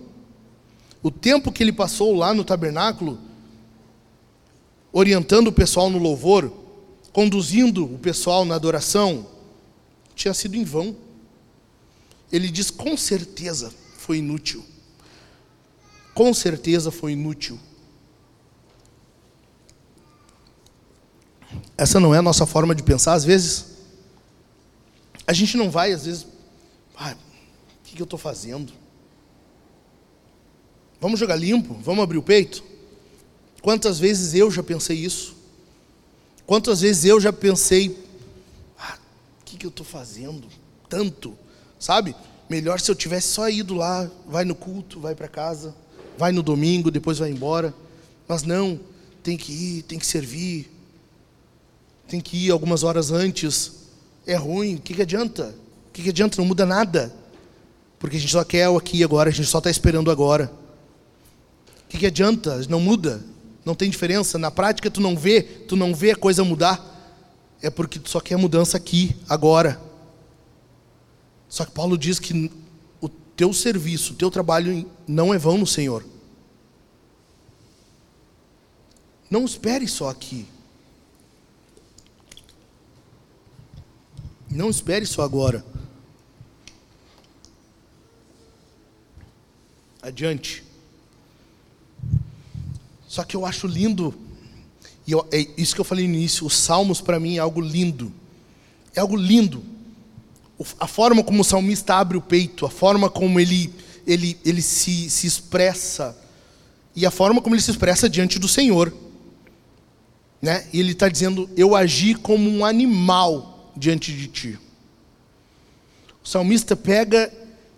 O tempo que ele passou lá no tabernáculo, orientando o pessoal no louvor, conduzindo o pessoal na adoração, tinha sido em vão. Ele diz: com certeza foi inútil. Com certeza foi inútil. Essa não é a nossa forma de pensar, às vezes. A gente não vai, às vezes, ah, o que eu estou fazendo? Vamos jogar limpo? Vamos abrir o peito? Quantas vezes eu já pensei isso? Quantas vezes eu já pensei, ah, o que eu estou fazendo? Tanto, sabe? Melhor se eu tivesse só ido lá, vai no culto, vai para casa, vai no domingo, depois vai embora. Mas não, tem que ir, tem que servir, tem que ir algumas horas antes. É ruim, o que, que adianta? O que, que adianta? Não muda nada. Porque a gente só quer o aqui e agora, a gente só está esperando agora. O que, que adianta? Não muda, não tem diferença. Na prática tu não vê, tu não vê a coisa mudar. É porque tu só quer mudança aqui, agora. Só que Paulo diz que o teu serviço, o teu trabalho não é vão no Senhor. Não espere só aqui. Não espere só agora. Adiante. Só que eu acho lindo, e eu, é isso que eu falei no início, os salmos para mim é algo lindo. É algo lindo. A forma como o salmista abre o peito, a forma como ele, ele, ele se, se expressa, e a forma como ele se expressa diante do Senhor. Né? E ele está dizendo: Eu agi como um animal diante de ti. O salmista pega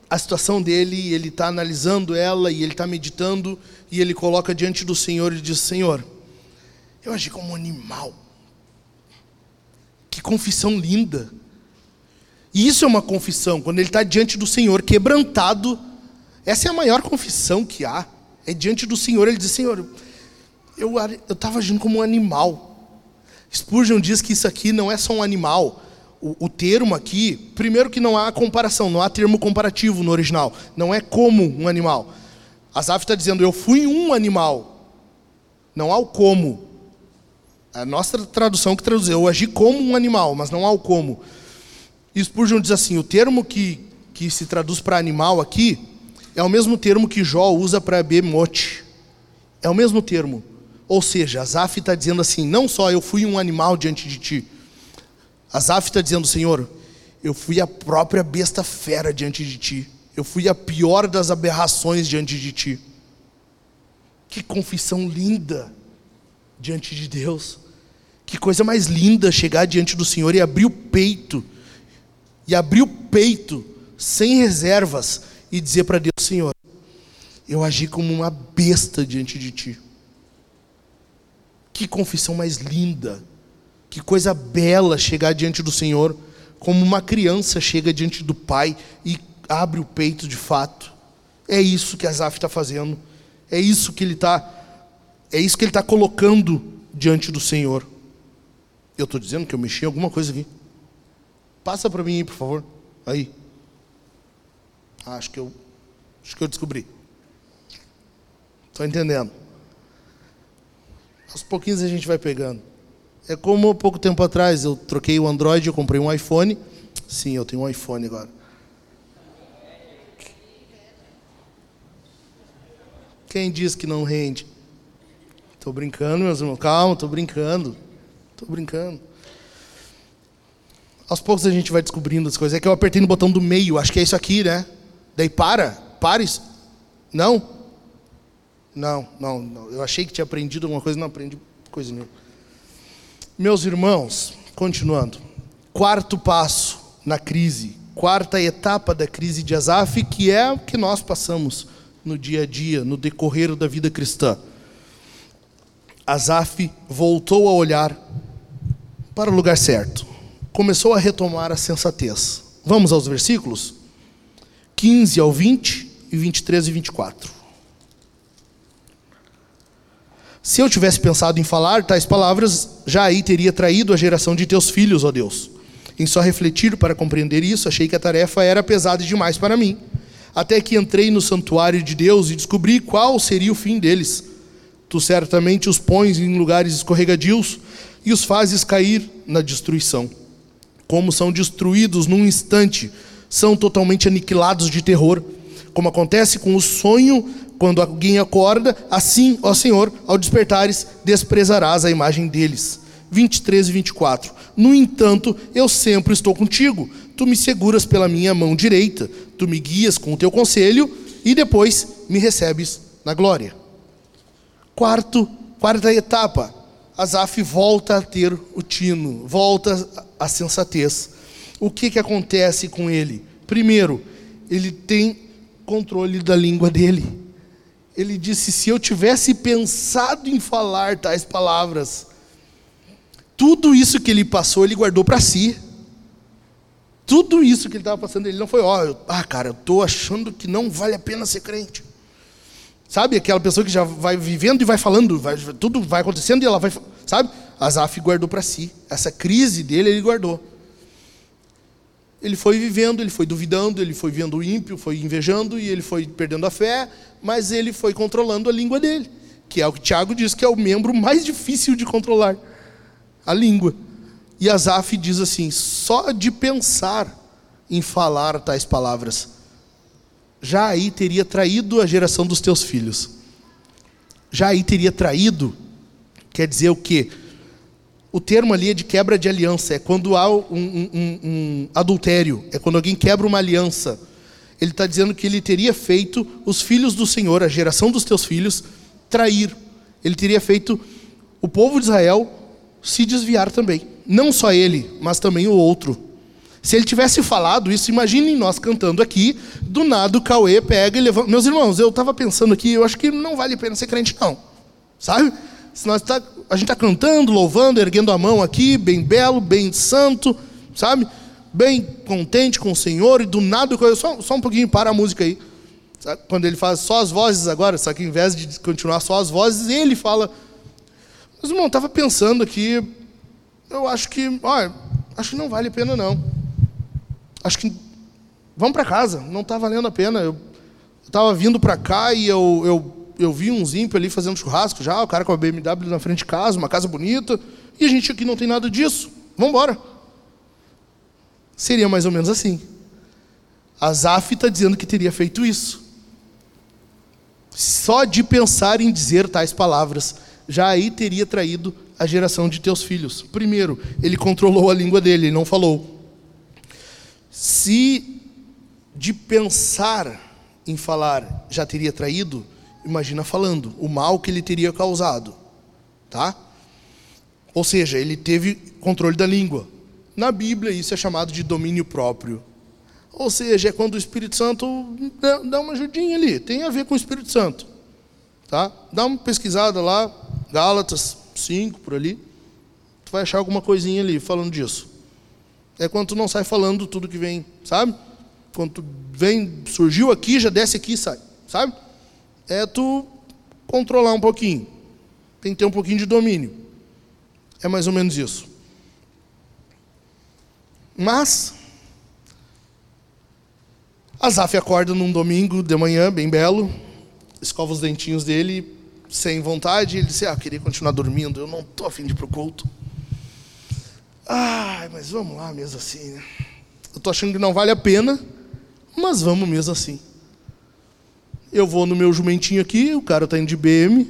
a situação dele, ele está analisando ela e ele está meditando e ele coloca diante do Senhor e diz: Senhor, eu agi como um animal. Que confissão linda. E isso é uma confissão, quando ele está diante do Senhor, quebrantado. Essa é a maior confissão que há. É diante do Senhor, ele diz: Senhor, eu estava agindo como um animal. Spurgeon diz que isso aqui não é só um animal, o, o, termo aqui, primeiro que não há comparação, não há termo comparativo no original. Não é como um animal. Asaf está dizendo, eu fui um animal. Não há o como. A nossa tradução que traduziu, eu agi como um animal, mas não há o como. E Spurgeon diz assim, o termo que, que se traduz para animal aqui, é o mesmo termo que Jó usa para bemote. É o mesmo termo. Ou seja, Asaf está dizendo assim, não só eu fui um animal diante de ti, Asaf está dizendo, Senhor, eu fui a própria besta fera diante de ti. Eu fui a pior das aberrações diante de ti. Que confissão linda diante de Deus. Que coisa mais linda chegar diante do Senhor e abrir o peito. E abrir o peito sem reservas e dizer para Deus, Senhor, eu agi como uma besta diante de ti. Que confissão mais linda. Que coisa bela chegar diante do Senhor, como uma criança chega diante do Pai e abre o peito de fato. É isso que Asaf está fazendo. É isso que ele está. É isso que ele está colocando diante do Senhor. Eu estou dizendo que eu mexi em alguma coisa aqui. Passa para mim aí, por favor. Aí. Ah, acho que eu. Acho que eu descobri. Estou entendendo. Aos pouquinhos a gente vai pegando. É como pouco tempo atrás eu troquei o Android, eu comprei um iPhone. Sim, eu tenho um iPhone agora. Quem diz que não rende? Estou brincando, meus irmãos. Calma, estou brincando. Estou brincando. Aos poucos a gente vai descobrindo as coisas. É que eu apertei no botão do meio, acho que é isso aqui, né? Daí para. Para isso. Não? Não, não, não. Eu achei que tinha aprendido alguma coisa, não aprendi coisa nenhuma. Meus irmãos, continuando. Quarto passo na crise. quarta etapa da crise de Asaf, que é o que nós passamos no dia a dia, no decorrer da vida cristã. Asaf voltou a olhar para o lugar certo, começou a retomar a sensatez. Vamos aos versículos 15 ao 20 e 23 e 24. Se eu tivesse pensado em falar tais palavras, já aí teria traído a geração de teus filhos, ó Deus. Em só refletir para compreender isso, achei que a tarefa era pesada demais para mim. Até que entrei no santuário de Deus e descobri qual seria o fim deles. Tu certamente os pões em lugares escorregadios e os fazes cair na destruição. Como são destruídos num instante, são totalmente aniquilados de terror. Como acontece com o sonho quando alguém acorda, assim, ó Senhor, ao despertares, desprezarás a imagem deles. 23 e 24. No entanto, eu sempre estou contigo. Tu me seguras pela minha mão direita, tu me guias com o teu conselho e depois me recebes na glória. Quarto, quarta etapa. Asaf volta a ter o tino, volta a sensatez. O que, que acontece com ele? Primeiro, ele tem controle da língua dele ele disse: Se eu tivesse pensado em falar tais palavras, tudo isso que ele passou, ele guardou para si. Tudo isso que ele estava passando, ele não foi, ó, oh, ah, cara, eu estou achando que não vale a pena ser crente. Sabe, aquela pessoa que já vai vivendo e vai falando, vai, tudo vai acontecendo e ela vai, sabe? Asaf guardou para si. Essa crise dele, ele guardou. Ele foi vivendo, ele foi duvidando, ele foi vendo o ímpio, foi invejando e ele foi perdendo a fé, mas ele foi controlando a língua dele, que é o que Tiago diz que é o membro mais difícil de controlar a língua. E Asaf diz assim: só de pensar em falar tais palavras, já aí teria traído a geração dos teus filhos. Já aí teria traído, quer dizer o quê? O termo ali é de quebra de aliança, é quando há um, um, um adultério, é quando alguém quebra uma aliança. Ele está dizendo que ele teria feito os filhos do Senhor, a geração dos teus filhos, trair. Ele teria feito o povo de Israel se desviar também. Não só ele, mas também o outro. Se ele tivesse falado isso, imaginem nós cantando aqui, do nada o Cauê pega e levanta. Meus irmãos, eu estava pensando aqui, eu acho que não vale a pena ser crente, não. Sabe? Se nós tá, a gente está cantando, louvando, erguendo a mão aqui, bem belo, bem santo, sabe? Bem contente com o Senhor, e do nada, só, só um pouquinho para a música aí. Sabe? Quando ele faz só as vozes agora, só que ao invés de continuar só as vozes, ele fala. Mas, irmão, estava pensando aqui, eu acho que, olha, acho que não vale a pena não. Acho que vamos para casa, não está valendo a pena. Eu estava vindo para cá e eu, eu eu vi uns ímpios ali fazendo churrasco já, o cara com a BMW na frente de casa, uma casa bonita, e a gente aqui não tem nada disso. Vamos embora. Seria mais ou menos assim. Azaf está dizendo que teria feito isso. Só de pensar em dizer tais palavras, já aí teria traído a geração de teus filhos. Primeiro, ele controlou a língua dele, ele não falou. Se de pensar em falar já teria traído, imagina falando, o mal que ele teria causado, tá? Ou seja, ele teve controle da língua. Na Bíblia isso é chamado de domínio próprio. Ou seja, é quando o Espírito Santo dá uma ajudinha ali, tem a ver com o Espírito Santo. Tá? Dá uma pesquisada lá, Gálatas 5 por ali. Tu vai achar alguma coisinha ali falando disso. É quando tu não sai falando tudo que vem, sabe? Quando tu vem, surgiu aqui, já desce aqui e sai, sabe? É tu controlar um pouquinho. Tem que ter um pouquinho de domínio. É mais ou menos isso. Mas, Azaf acorda num domingo de manhã, bem belo, escova os dentinhos dele, sem vontade, ele disse, ah, queria continuar dormindo, eu não estou afim de ir para o culto. Ai, mas vamos lá mesmo assim, né? Eu estou achando que não vale a pena, mas vamos mesmo assim. Eu vou no meu jumentinho aqui, o cara está indo de BM.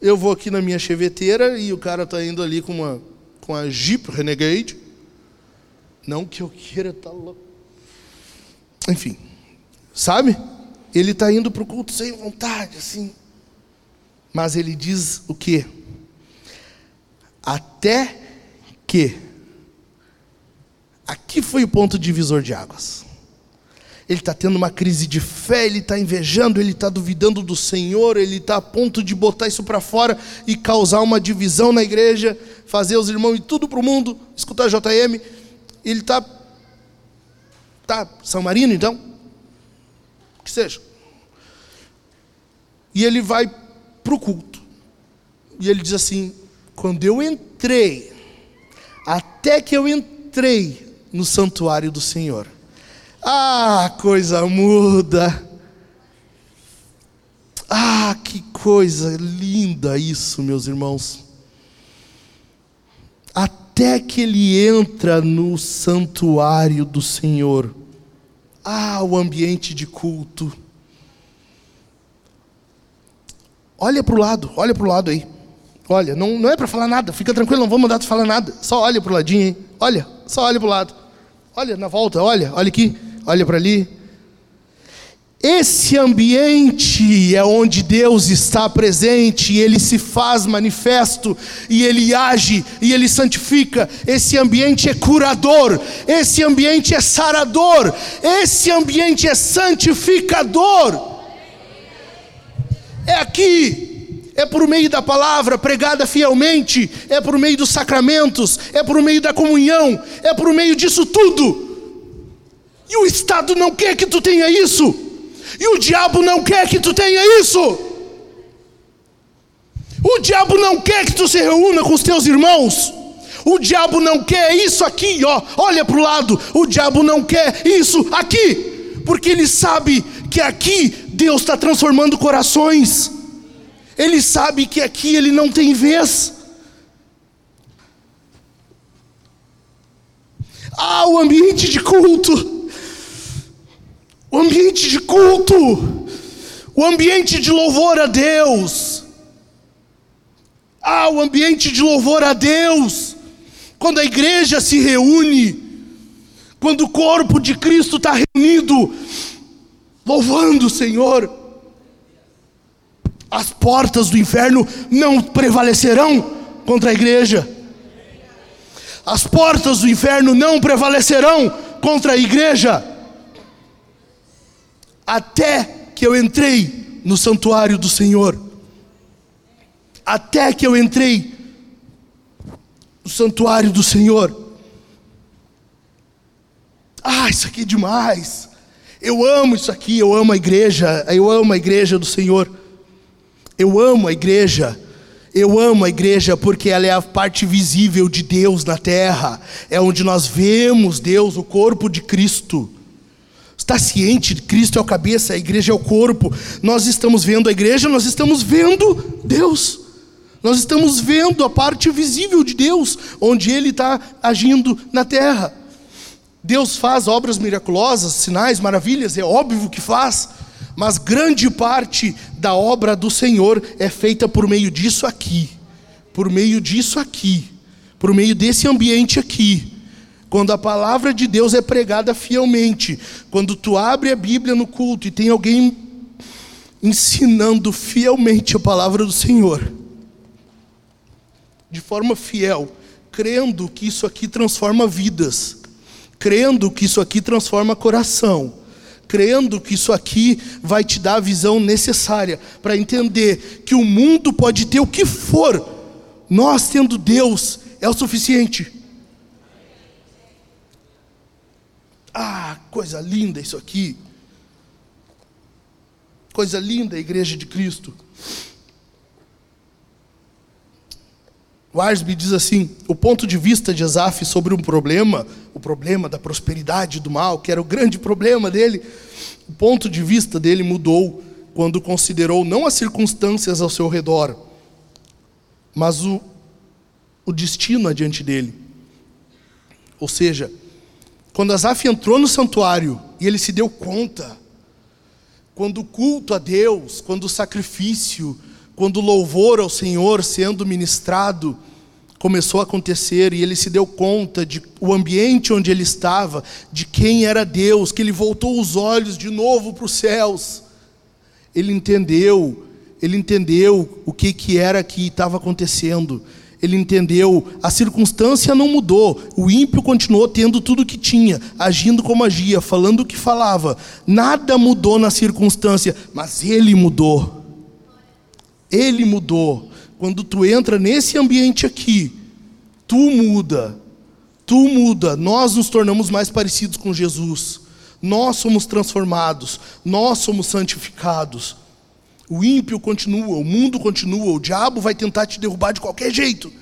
Eu vou aqui na minha cheveteira e o cara está indo ali com uma com a Jeep Renegade. Não que eu queira estar tá louco. Enfim, sabe? Ele está indo para o culto sem vontade, assim. Mas ele diz o quê? Até que que foi o ponto divisor de águas? Ele está tendo uma crise de fé, ele está invejando, ele está duvidando do Senhor, ele está a ponto de botar isso para fora e causar uma divisão na igreja, fazer os irmãos ir tudo para o mundo, escutar JM. Ele está. Tá, São Marino, então? Que seja. E ele vai para o culto. E ele diz assim: quando eu entrei, até que eu entrei no santuário do Senhor, ah, coisa muda. Ah, que coisa linda isso, meus irmãos. Até que ele entra no santuário do Senhor. Ah, o ambiente de culto. Olha para o lado, olha para o lado aí. Olha, não, não é para falar nada, fica tranquilo, não vou mandar tu falar nada. Só olha para o ladinho aí. Olha, só olha para o lado. Olha na volta, olha, olha aqui olha para ali. Esse ambiente é onde Deus está presente, e Ele se faz manifesto, e Ele age, e Ele santifica. Esse ambiente é curador, esse ambiente é sarador, esse ambiente é santificador. É aqui, é por meio da palavra pregada fielmente, é por meio dos sacramentos, é por meio da comunhão, é por meio disso tudo e o Estado não quer que tu tenha isso. E o diabo não quer que tu tenha isso. O diabo não quer que tu se reúna com os teus irmãos. O diabo não quer isso aqui, ó. Olha para o lado. O diabo não quer isso aqui. Porque ele sabe que aqui Deus está transformando corações. Ele sabe que aqui ele não tem vez. Ah, o ambiente de culto o ambiente de culto, o ambiente de louvor a Deus. Ah, o ambiente de louvor a Deus, quando a igreja se reúne, quando o corpo de Cristo está reunido, louvando o Senhor, as portas do inferno não prevalecerão contra a igreja, as portas do inferno não prevalecerão contra a igreja até que eu entrei no santuário do Senhor. Até que eu entrei no santuário do Senhor. Ah, isso aqui é demais. Eu amo isso aqui, eu amo a igreja, eu amo a igreja do Senhor. Eu amo a igreja. Eu amo a igreja porque ela é a parte visível de Deus na terra. É onde nós vemos Deus, o corpo de Cristo. Está ciente, Cristo é a cabeça, a igreja é o corpo. Nós estamos vendo a igreja, nós estamos vendo Deus. Nós estamos vendo a parte visível de Deus, onde Ele está agindo na terra. Deus faz obras miraculosas, sinais, maravilhas, é óbvio que faz, mas grande parte da obra do Senhor é feita por meio disso aqui, por meio disso aqui, por meio desse ambiente aqui quando a palavra de Deus é pregada fielmente, quando tu abre a Bíblia no culto e tem alguém ensinando fielmente a palavra do Senhor, de forma fiel, crendo que isso aqui transforma vidas, crendo que isso aqui transforma coração, crendo que isso aqui vai te dar a visão necessária para entender que o mundo pode ter o que for, nós tendo Deus é o suficiente. Ah, coisa linda isso aqui. Coisa linda a igreja de Cristo. Warsby diz assim: o ponto de vista de Asaf sobre um problema, o problema da prosperidade do mal, que era o grande problema dele, o ponto de vista dele mudou quando considerou não as circunstâncias ao seu redor, mas o, o destino adiante dele. Ou seja, quando Asaf entrou no santuário e ele se deu conta, quando o culto a Deus, quando o sacrifício, quando o louvor ao Senhor sendo ministrado começou a acontecer e ele se deu conta de o ambiente onde ele estava, de quem era Deus, que ele voltou os olhos de novo para os céus. Ele entendeu, ele entendeu o que que era que estava acontecendo Ele entendeu, a circunstância não mudou. O ímpio continuou tendo tudo o que tinha, agindo como agia, falando o que falava. Nada mudou na circunstância, mas ele mudou. Ele mudou. Quando tu entra nesse ambiente aqui, tu muda. Tu muda. Nós nos tornamos mais parecidos com Jesus. Nós somos transformados. Nós somos santificados. O ímpio continua, o mundo continua, o diabo vai tentar te derrubar de qualquer jeito.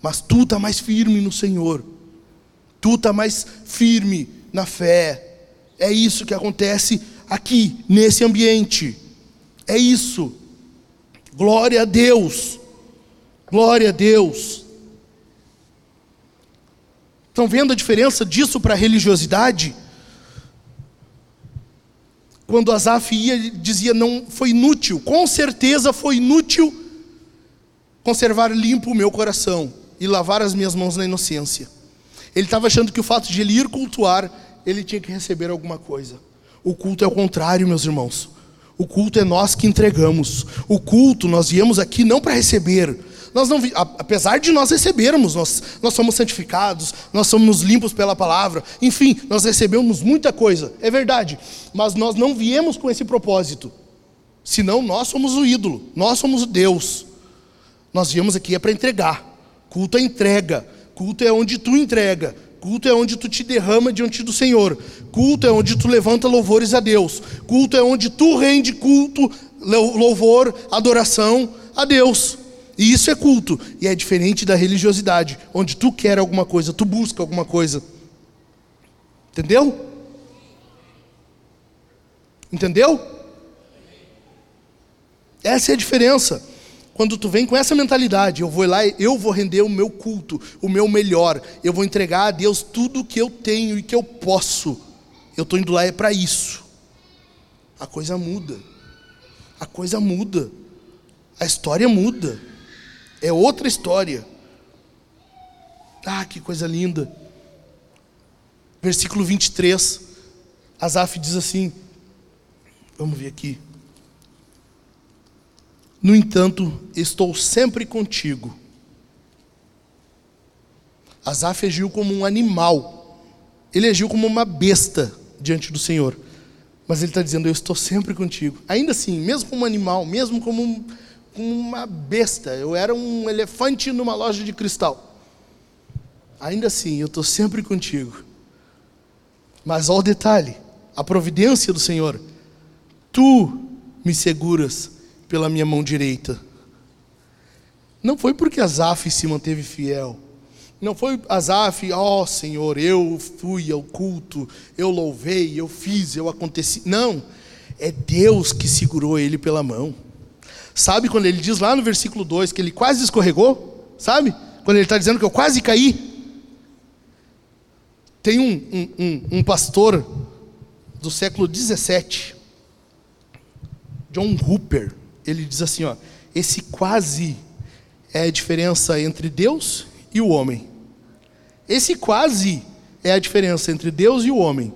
Mas tu está mais firme no Senhor. Tu está mais firme na fé. É isso que acontece aqui, nesse ambiente. É isso. Glória a Deus. Glória a Deus. Estão vendo a diferença disso para a religiosidade? Quando Asaf ia, dizia não foi inútil, com certeza foi inútil conservar limpo o meu coração e lavar as minhas mãos na inocência. Ele estava achando que o fato de ele ir cultuar, ele tinha que receber alguma coisa. O culto é o contrário, meus irmãos. O culto é nós que entregamos. O culto, nós viemos aqui não para receber, nós não, apesar de nós recebermos, nós, nós somos santificados, nós somos limpos pela palavra, enfim, nós recebemos muita coisa, é verdade, mas nós não viemos com esse propósito, senão nós somos o ídolo, nós somos o Deus. Nós viemos aqui é para entregar, culto é entrega, culto é onde tu entrega, culto é onde tu te derrama diante do Senhor, culto é onde tu levanta louvores a Deus, culto é onde tu rende culto, louvor, adoração a Deus. E isso é culto. E é diferente da religiosidade, onde tu quer alguma coisa, tu busca alguma coisa. Entendeu? Entendeu? Essa é a diferença. Quando tu vem com essa mentalidade, eu vou lá, eu vou render o meu culto, o meu melhor, eu vou entregar a Deus tudo o que eu tenho e que eu posso. Eu estou indo lá é para isso. A coisa muda. A coisa muda. A história muda é outra história. Ah, que coisa linda. Versículo 23, Asaf diz assim: Vamos ver aqui. No entanto, estou sempre contigo. Asaf agiu como um animal, ele agiu como uma besta diante do Senhor. Mas ele está dizendo: Eu estou sempre contigo. Ainda assim, mesmo como um animal, mesmo como um, uma besta, eu era um elefante numa loja de cristal. Ainda assim, eu estou sempre contigo. Mas olha o detalhe: a providência do Senhor. Tu me seguras pela minha mão direita. Não foi porque Asaf se manteve fiel. Não foi Asaf, ó oh, Senhor, eu fui ao culto, eu louvei, eu fiz, eu aconteci. Não, é Deus que segurou ele pela mão. Sabe quando ele diz lá no versículo 2 que ele quase escorregou? Sabe? Quando ele está dizendo que eu quase caí. Tem um, um, um, um pastor do século 17, John Hooper, ele diz assim: ó, esse quase é a diferença entre Deus e o homem. Esse quase é a diferença entre Deus e o homem.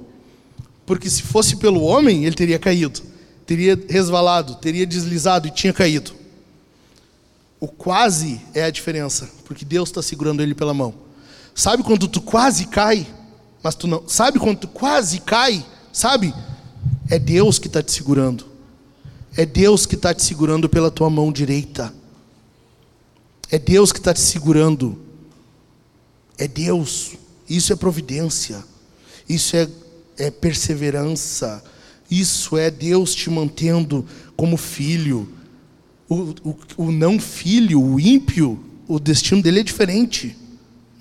Porque se fosse pelo homem, ele teria caído teria resvalado, teria deslizado e tinha caído. O quase é a diferença, porque Deus está segurando ele pela mão. Sabe quando tu quase cai, mas tu não. Sabe quando tu quase cai, sabe? É Deus que está te segurando. É Deus que está te segurando pela tua mão direita. É Deus que está te segurando. É Deus. Isso é providência. Isso é, é perseverança. Isso é Deus te mantendo como filho. O, o, o não filho, o ímpio, o destino dele é diferente.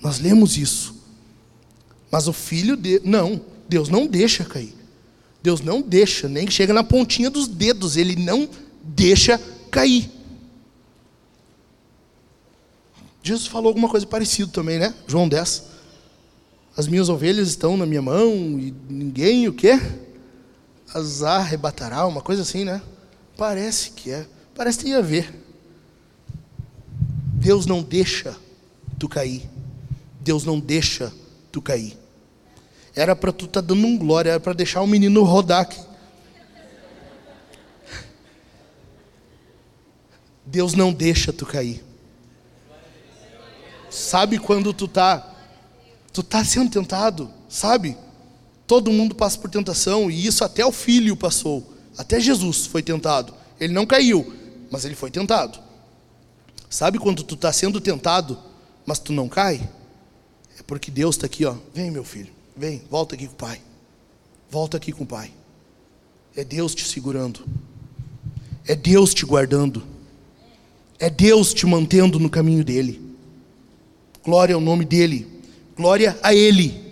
Nós lemos isso. Mas o filho de não, Deus não deixa cair. Deus não deixa, nem chega na pontinha dos dedos, ele não deixa cair. Jesus falou alguma coisa parecida também, né? João 10. As minhas ovelhas estão na minha mão e ninguém o quê? As arrebatará, uma coisa assim, né? Parece que é. Parece que tem a ver. Deus não deixa tu cair. Deus não deixa tu cair. Era para tu estar tá dando um glória, era para deixar o menino rodar aqui. Deus não deixa tu cair. sabe quando tu tá tu tá sendo tentado, sabe? Todo mundo passa por tentação e isso até o filho passou. Até Jesus foi tentado. Ele não caiu, mas ele foi tentado. Sabe quando tu está sendo tentado, mas tu não cai? É porque Deus está aqui, ó. Vem, meu filho, vem, volta aqui com o pai. Volta aqui com o pai. É Deus te segurando. É Deus te guardando. É Deus te mantendo no caminho dele. Glória ao nome dele. Glória a ele.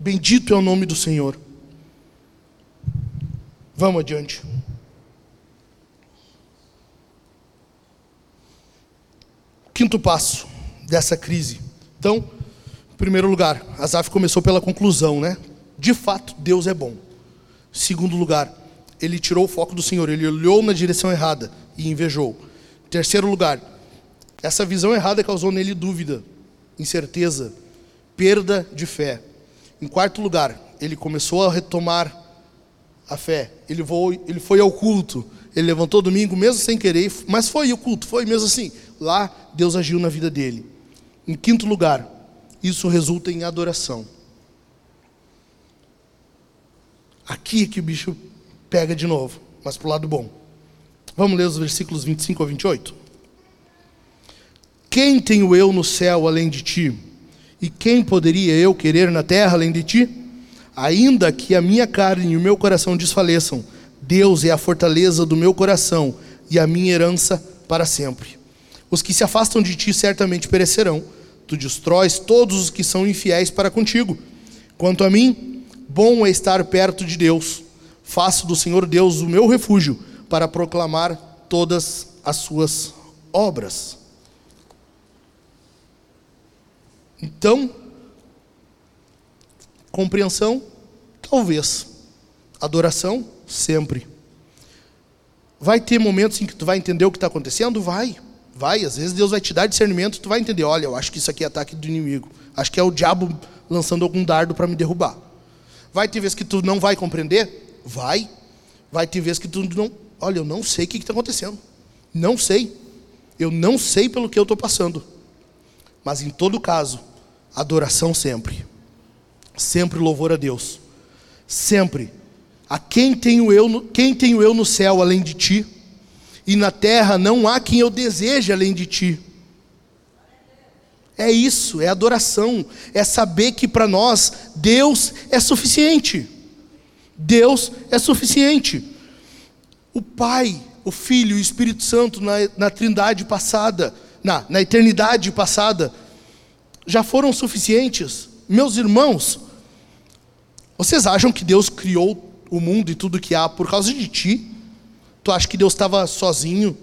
Bendito é o nome do Senhor. Vamos adiante. Quinto passo dessa crise. Então, em primeiro lugar, Asaf começou pela conclusão, né? De fato, Deus é bom. Segundo lugar, ele tirou o foco do Senhor, ele olhou na direção errada e invejou. Terceiro lugar, essa visão errada causou nele dúvida, incerteza, perda de fé. Em quarto lugar, ele começou a retomar a fé. Ele foi, ele foi ao culto. Ele levantou domingo, mesmo sem querer, mas foi o culto, foi mesmo assim. Lá, Deus agiu na vida dele. Em quinto lugar, isso resulta em adoração. Aqui é que o bicho pega de novo, mas para o lado bom. Vamos ler os versículos 25 a 28? Quem tenho eu no céu além de ti? E quem poderia eu querer na terra além de ti? Ainda que a minha carne e o meu coração desfaleçam, Deus é a fortaleza do meu coração e a minha herança para sempre. Os que se afastam de ti certamente perecerão. Tu destróis todos os que são infiéis para contigo. Quanto a mim, bom é estar perto de Deus. Faço do Senhor Deus o meu refúgio para proclamar todas as suas obras. Então, compreensão, talvez. Adoração, sempre. Vai ter momentos em que tu vai entender o que está acontecendo? Vai. Vai. Às vezes Deus vai te dar discernimento e tu vai entender. Olha, eu acho que isso aqui é ataque do inimigo. Acho que é o diabo lançando algum dardo para me derrubar. Vai ter vezes que tu não vai compreender? Vai. Vai ter vezes que tu não. Olha, eu não sei o que está acontecendo. Não sei. Eu não sei pelo que eu estou passando. Mas em todo caso, adoração sempre. Sempre louvor a Deus. Sempre. A quem tenho eu, no, quem tenho eu no céu além de ti? E na terra não há quem eu deseje além de ti. É isso, é adoração, é saber que para nós Deus é suficiente. Deus é suficiente. O Pai, o Filho e o Espírito Santo na, na trindade passada, na, na eternidade passada, já foram suficientes. Meus irmãos, vocês acham que Deus criou o mundo e tudo que há por causa de ti? Tu acha que Deus estava sozinho?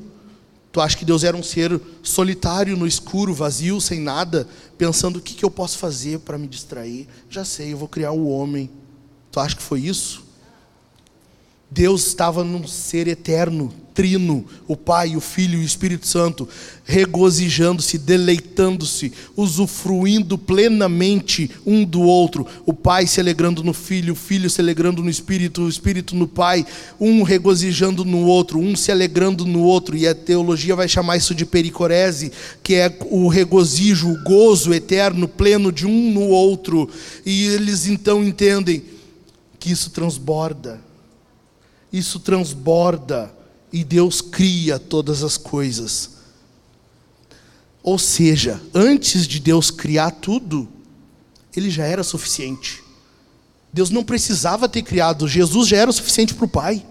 Tu acha que Deus era um ser solitário, no escuro, vazio, sem nada, pensando o que, que eu posso fazer para me distrair? Já sei, eu vou criar o um homem. Tu acha que foi isso? Deus estava num ser eterno, trino, o Pai, o Filho e o Espírito Santo, regozijando-se, deleitando-se, usufruindo plenamente um do outro. O Pai se alegrando no Filho, o Filho se alegrando no Espírito, o Espírito no Pai, um regozijando no outro, um se alegrando no outro. E a teologia vai chamar isso de pericorese, que é o regozijo, o gozo eterno, pleno de um no outro. E eles então entendem que isso transborda. Isso transborda e Deus cria todas as coisas. Ou seja, antes de Deus criar tudo, ele já era suficiente. Deus não precisava ter criado, Jesus já era suficiente para o Pai.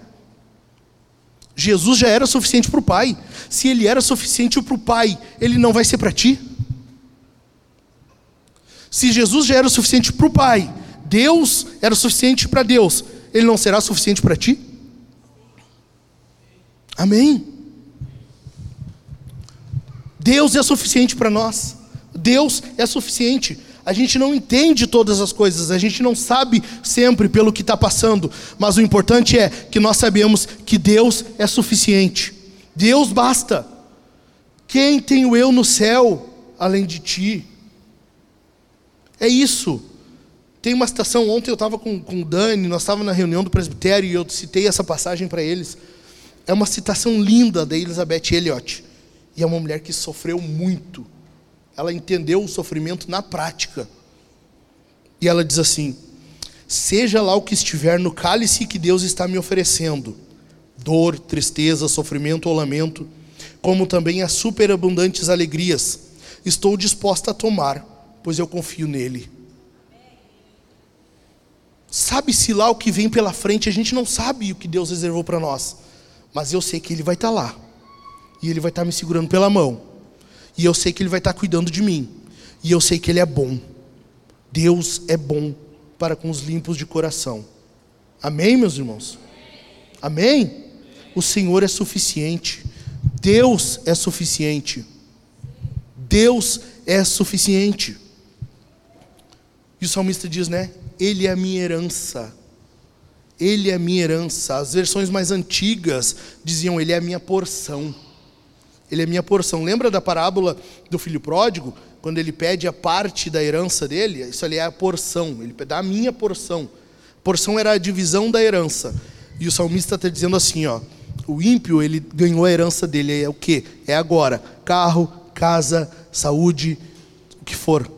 Jesus já era suficiente para o Pai. Se ele era suficiente para o Pai, ele não vai ser para ti? Se Jesus já era suficiente para o Pai, Deus era suficiente para Deus, ele não será suficiente para ti? Amém? Deus é suficiente para nós. Deus é suficiente. A gente não entende todas as coisas, a gente não sabe sempre pelo que está passando, mas o importante é que nós sabemos que Deus é suficiente. Deus basta. Quem tenho eu no céu além de ti? É isso. Tem uma citação, ontem eu estava com, com o Dani, nós estávamos na reunião do presbitério e eu citei essa passagem para eles. É uma citação linda da Elizabeth Elliot. E é uma mulher que sofreu muito ela entendeu o sofrimento na prática. E ela diz assim: Seja lá o que estiver no cálice que Deus está me oferecendo, dor, tristeza, sofrimento ou lamento, como também as superabundantes alegrias, estou disposta a tomar, pois eu confio nele. Sabe-se lá o que vem pela frente, a gente não sabe o que Deus reservou para nós, mas eu sei que Ele vai estar tá lá, e Ele vai estar tá me segurando pela mão, e eu sei que Ele vai estar tá cuidando de mim, e eu sei que Ele é bom. Deus é bom para com os limpos de coração. Amém, meus irmãos? Amém? O Senhor é suficiente. Deus é suficiente. Deus é suficiente. E o salmista diz, né? Ele é a minha herança. Ele é minha herança. As versões mais antigas diziam, Ele é a minha porção. Ele é a minha porção. Lembra da parábola do filho pródigo? quando ele pede a parte da herança dele, isso ali é a porção, ele dá a minha porção. Porção era a divisão da herança. E o salmista está dizendo assim, ó, o ímpio, ele ganhou a herança dele, é o que? É agora, carro, casa, saúde, o que for.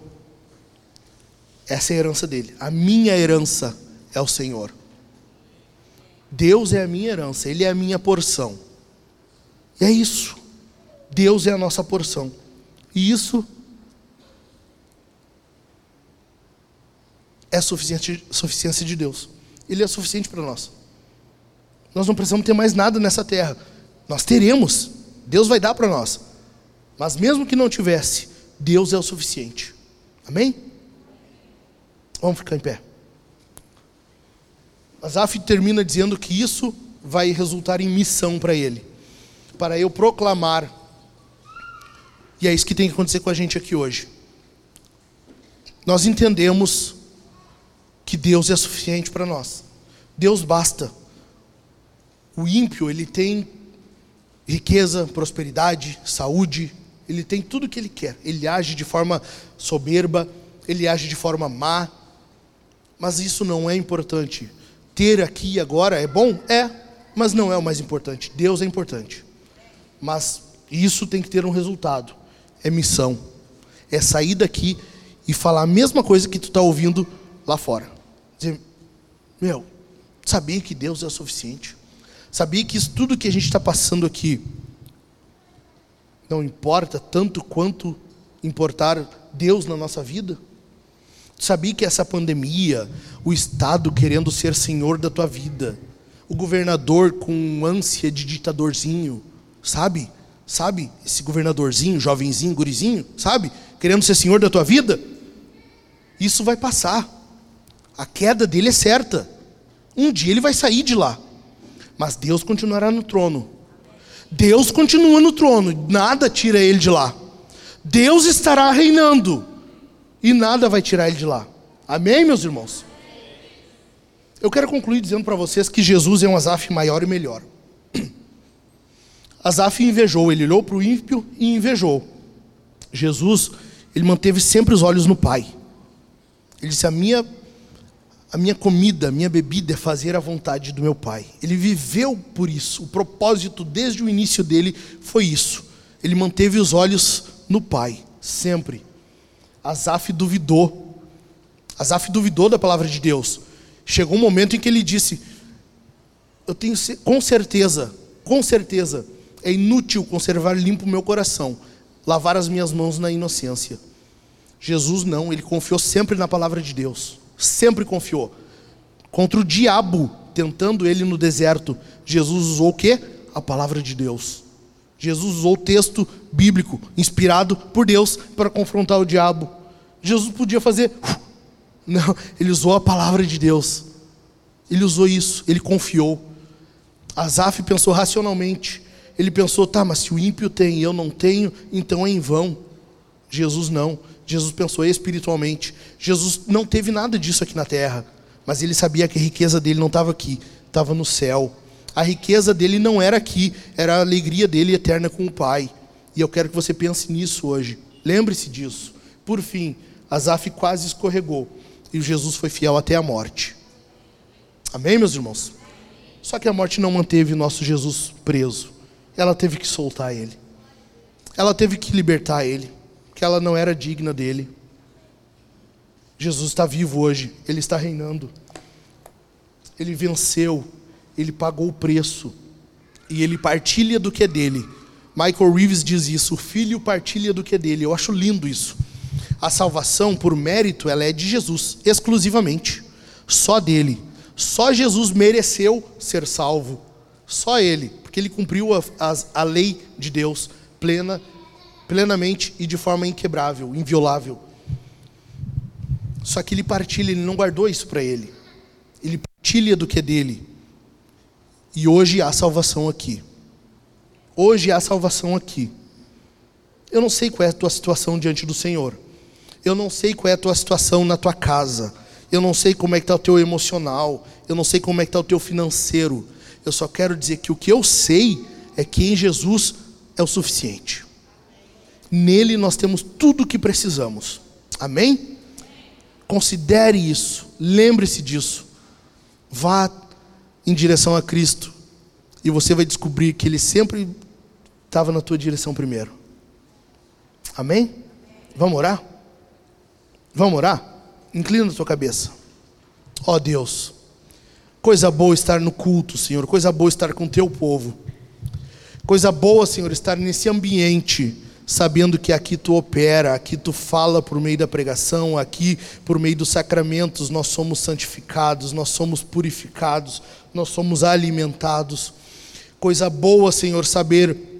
Essa é a herança dele. A minha herança é o Senhor. Deus é a minha herança, Ele é a minha porção. E é isso. Deus é a nossa porção. E isso é suficiente, suficiência de Deus. Ele é suficiente para nós. Nós não precisamos ter mais nada nessa terra. Nós teremos. Deus vai dar para nós. Mas mesmo que não tivesse, Deus é o suficiente. Amém? Vamos ficar em pé. Asaf termina dizendo que isso vai resultar em missão para ele. Para eu proclamar. E é isso que tem que acontecer com a gente aqui hoje. Nós entendemos que Deus é suficiente para nós. Deus basta. O ímpio, ele tem riqueza, prosperidade, saúde, ele tem tudo o que ele quer. Ele age de forma soberba, ele age de forma má, mas isso não é importante. Ter aqui e agora é bom? É, mas não é o mais importante. Deus é importante. Mas isso tem que ter um resultado. É missão. É sair daqui e falar a mesma coisa que tu está ouvindo lá fora. Dizer, meu, sabia que Deus é o suficiente? Sabia que isso tudo que a gente está passando aqui não importa tanto quanto importar Deus na nossa vida? Sabia que essa pandemia, o Estado querendo ser senhor da tua vida, o governador com ânsia de ditadorzinho, sabe? Sabe? Esse governadorzinho, jovenzinho, gurizinho, sabe? Querendo ser senhor da tua vida? Isso vai passar. A queda dele é certa. Um dia ele vai sair de lá. Mas Deus continuará no trono. Deus continua no trono, nada tira ele de lá. Deus estará reinando e nada vai tirar ele de lá. Amém, meus irmãos? Eu quero concluir dizendo para vocês que Jesus é um Azaf maior e melhor. Azaf invejou, ele olhou para o ímpio e invejou. Jesus, ele manteve sempre os olhos no Pai. Ele disse: A minha a minha comida, a minha bebida é fazer a vontade do meu Pai. Ele viveu por isso. O propósito desde o início dele foi isso. Ele manteve os olhos no Pai, sempre. Asaf duvidou. Asaf duvidou da palavra de Deus. Chegou um momento em que ele disse: Eu tenho com certeza, com certeza, é inútil conservar limpo o meu coração, lavar as minhas mãos na inocência. Jesus não, ele confiou sempre na palavra de Deus sempre confiou. Contra o diabo, tentando ele no deserto, Jesus usou o quê? A palavra de Deus. Jesus usou o texto bíblico, inspirado por Deus, para confrontar o diabo. Jesus podia fazer. Não, ele usou a palavra de Deus. Ele usou isso, ele confiou. Asaf pensou racionalmente. Ele pensou, tá, mas se o ímpio tem e eu não tenho, então é em vão. Jesus não. Jesus pensou espiritualmente. Jesus não teve nada disso aqui na terra, mas ele sabia que a riqueza dele não estava aqui, estava no céu. A riqueza dele não era aqui, era a alegria dele eterna com o Pai. E eu quero que você pense nisso hoje. Lembre-se disso. Por fim, Asaf quase escorregou e Jesus foi fiel até a morte. Amém, meus irmãos? Só que a morte não manteve nosso Jesus preso. Ela teve que soltar ele. Ela teve que libertar ele que ela não era digna dele. Jesus está vivo hoje, ele está reinando. Ele venceu, ele pagou o preço e ele partilha do que é dele. Michael Reeves diz isso: o filho partilha do que é dele. Eu acho lindo isso. A salvação, por mérito, ela é de Jesus, exclusivamente. Só dele. Só Jesus mereceu ser salvo. Só ele, porque ele cumpriu a, a, a lei de Deus plena, plenamente e de forma inquebrável, inviolável. Só que ele partilha, ele não guardou isso para ele. Ele partilha do que é dele. E hoje há salvação aqui. Hoje há salvação aqui. Eu não sei qual é a tua situação diante do Senhor. Eu não sei qual é a tua situação na tua casa. Eu não sei como é que está o teu emocional. Eu não sei como é que está o teu financeiro. Eu só quero dizer que o que eu sei é que em Jesus é o suficiente. Nele nós temos tudo o que precisamos. Amém? Considere isso. Lembre-se disso. Vá em direção a Cristo e você vai descobrir que Ele sempre estava na tua direção primeiro. Amém? Vamos orar? Vamos orar? Inclina a tua cabeça. Ó oh Deus, coisa boa estar no culto, Senhor, coisa boa estar com o teu povo. Coisa boa, Senhor, estar nesse ambiente, sabendo que aqui tu opera, aqui tu fala por meio da pregação, aqui por meio dos sacramentos nós somos santificados, nós somos purificados, nós somos alimentados. Coisa boa, Senhor, saber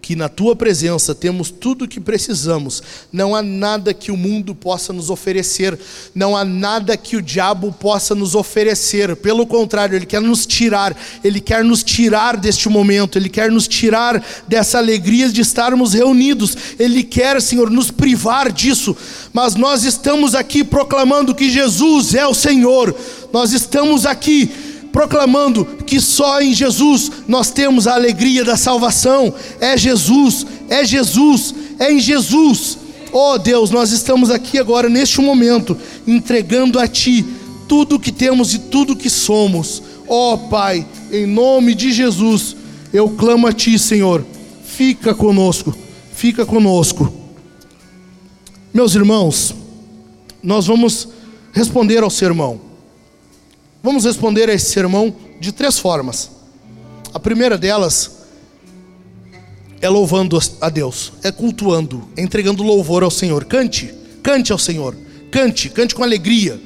que na tua presença temos tudo o que precisamos. Não há nada que o mundo possa nos oferecer, não há nada que o diabo possa nos oferecer. Pelo contrário, ele quer nos tirar, ele quer nos tirar deste momento, ele quer nos tirar dessa alegria de estarmos reunidos. Ele quer, Senhor, nos privar disso. Mas nós estamos aqui proclamando que Jesus é o Senhor. Nós estamos aqui proclamando que só em Jesus nós temos a alegria da salvação. É Jesus, é Jesus, é em Jesus. Oh Deus, nós estamos aqui agora neste momento entregando a Ti tudo o que temos e tudo o que somos. Oh, Pai, em nome de Jesus, eu clamo a Ti, Senhor. Fica conosco, fica conosco. Meus irmãos, nós vamos responder ao sermão. Vamos responder a esse sermão de três formas. A primeira delas é louvando a Deus, é cultuando, é entregando louvor ao Senhor. Cante, cante ao Senhor, cante, cante com alegria,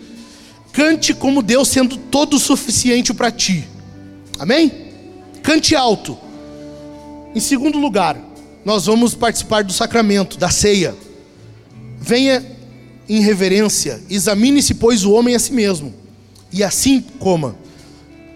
cante como Deus sendo todo suficiente para ti. Amém? Cante alto. Em segundo lugar, nós vamos participar do sacramento, da ceia. Venha em reverência, examine-se, pois, o homem a si mesmo e assim coma.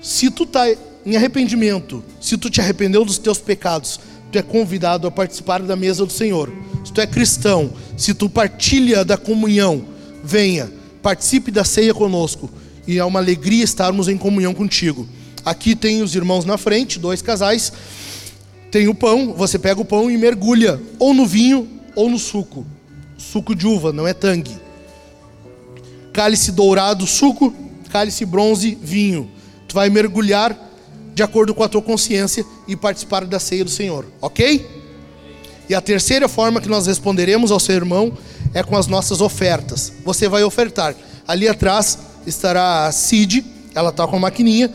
Se tu está em arrependimento, se tu te arrependeu dos teus pecados, tu é convidado a participar da mesa do Senhor. Se tu é cristão, se tu partilha da comunhão, venha, participe da ceia conosco. E é uma alegria estarmos em comunhão contigo. Aqui tem os irmãos na frente, dois casais. Tem o pão, você pega o pão e mergulha ou no vinho ou no suco. Suco de uva, não é tangue. Cálice dourado, suco cálice bronze, vinho. Tu vai mergulhar de acordo com a tua consciência e participar da ceia do Senhor, ok? E a terceira forma que nós responderemos ao seu irmão é com as nossas ofertas. Você vai ofertar. Ali atrás estará a Cid, ela está com a maquininha.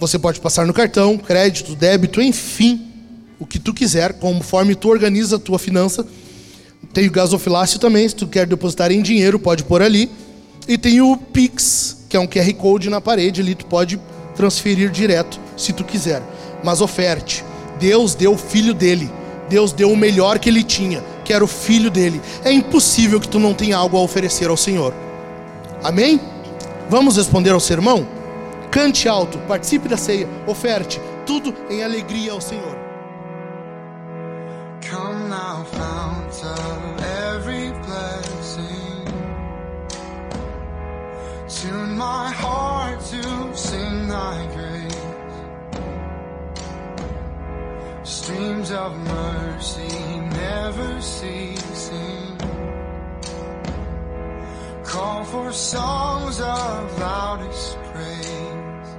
Você pode passar no cartão, crédito, débito, enfim, o que tu quiser, conforme tu organiza a tua finança. Tem o gasofilácio também, se tu quer depositar em dinheiro, pode pôr ali. E tem o Pix, que é um QR Code na parede, ali tu pode transferir direto, se tu quiser. Mas oferte. Deus deu o filho dele. Deus deu o melhor que ele tinha, que era o filho dele. É impossível que tu não tenha algo a oferecer ao Senhor. Amém? Vamos responder ao sermão? Cante alto, participe da ceia, oferte, tudo em alegria ao Senhor. my heart to sing thy grace. Streams of mercy never ceasing. Call for songs of loudest praise.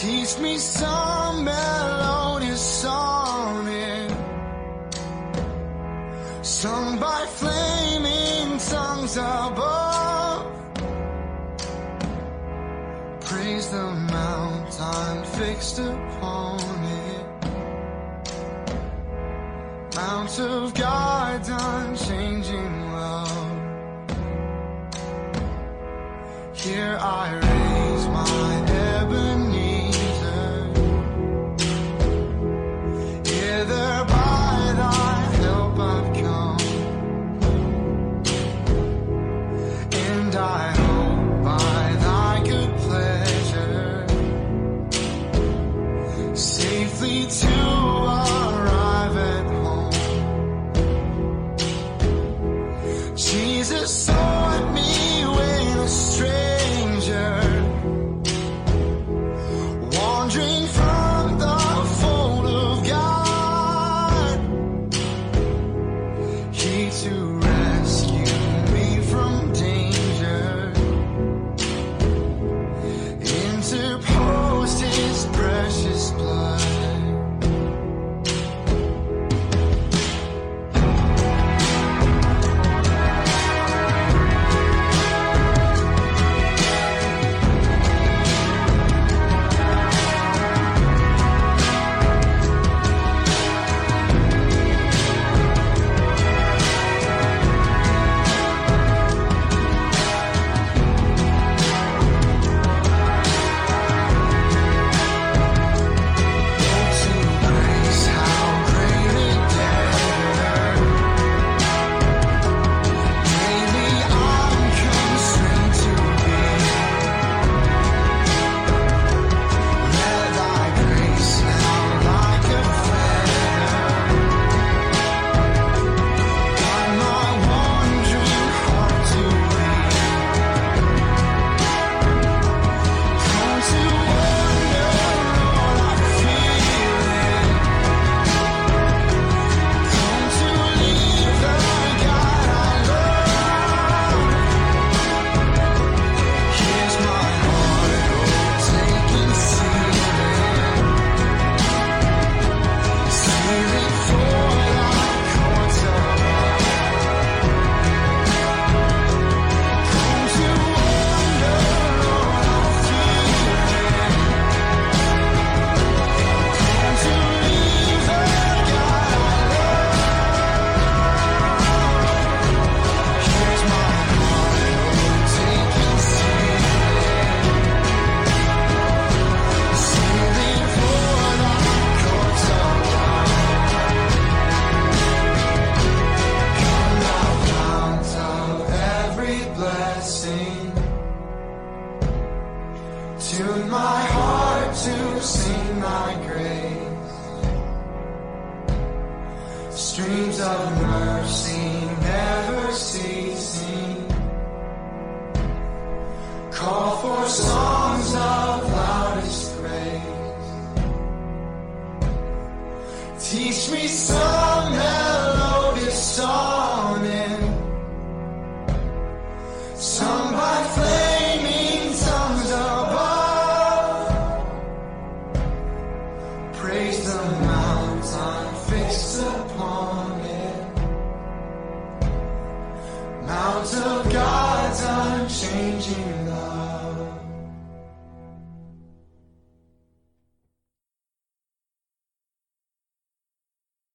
Teach me some melodious sonnet sung by flaming tongues above. the mountain fixed upon it. Mount of God, unchanging love. Here I raise my ebony.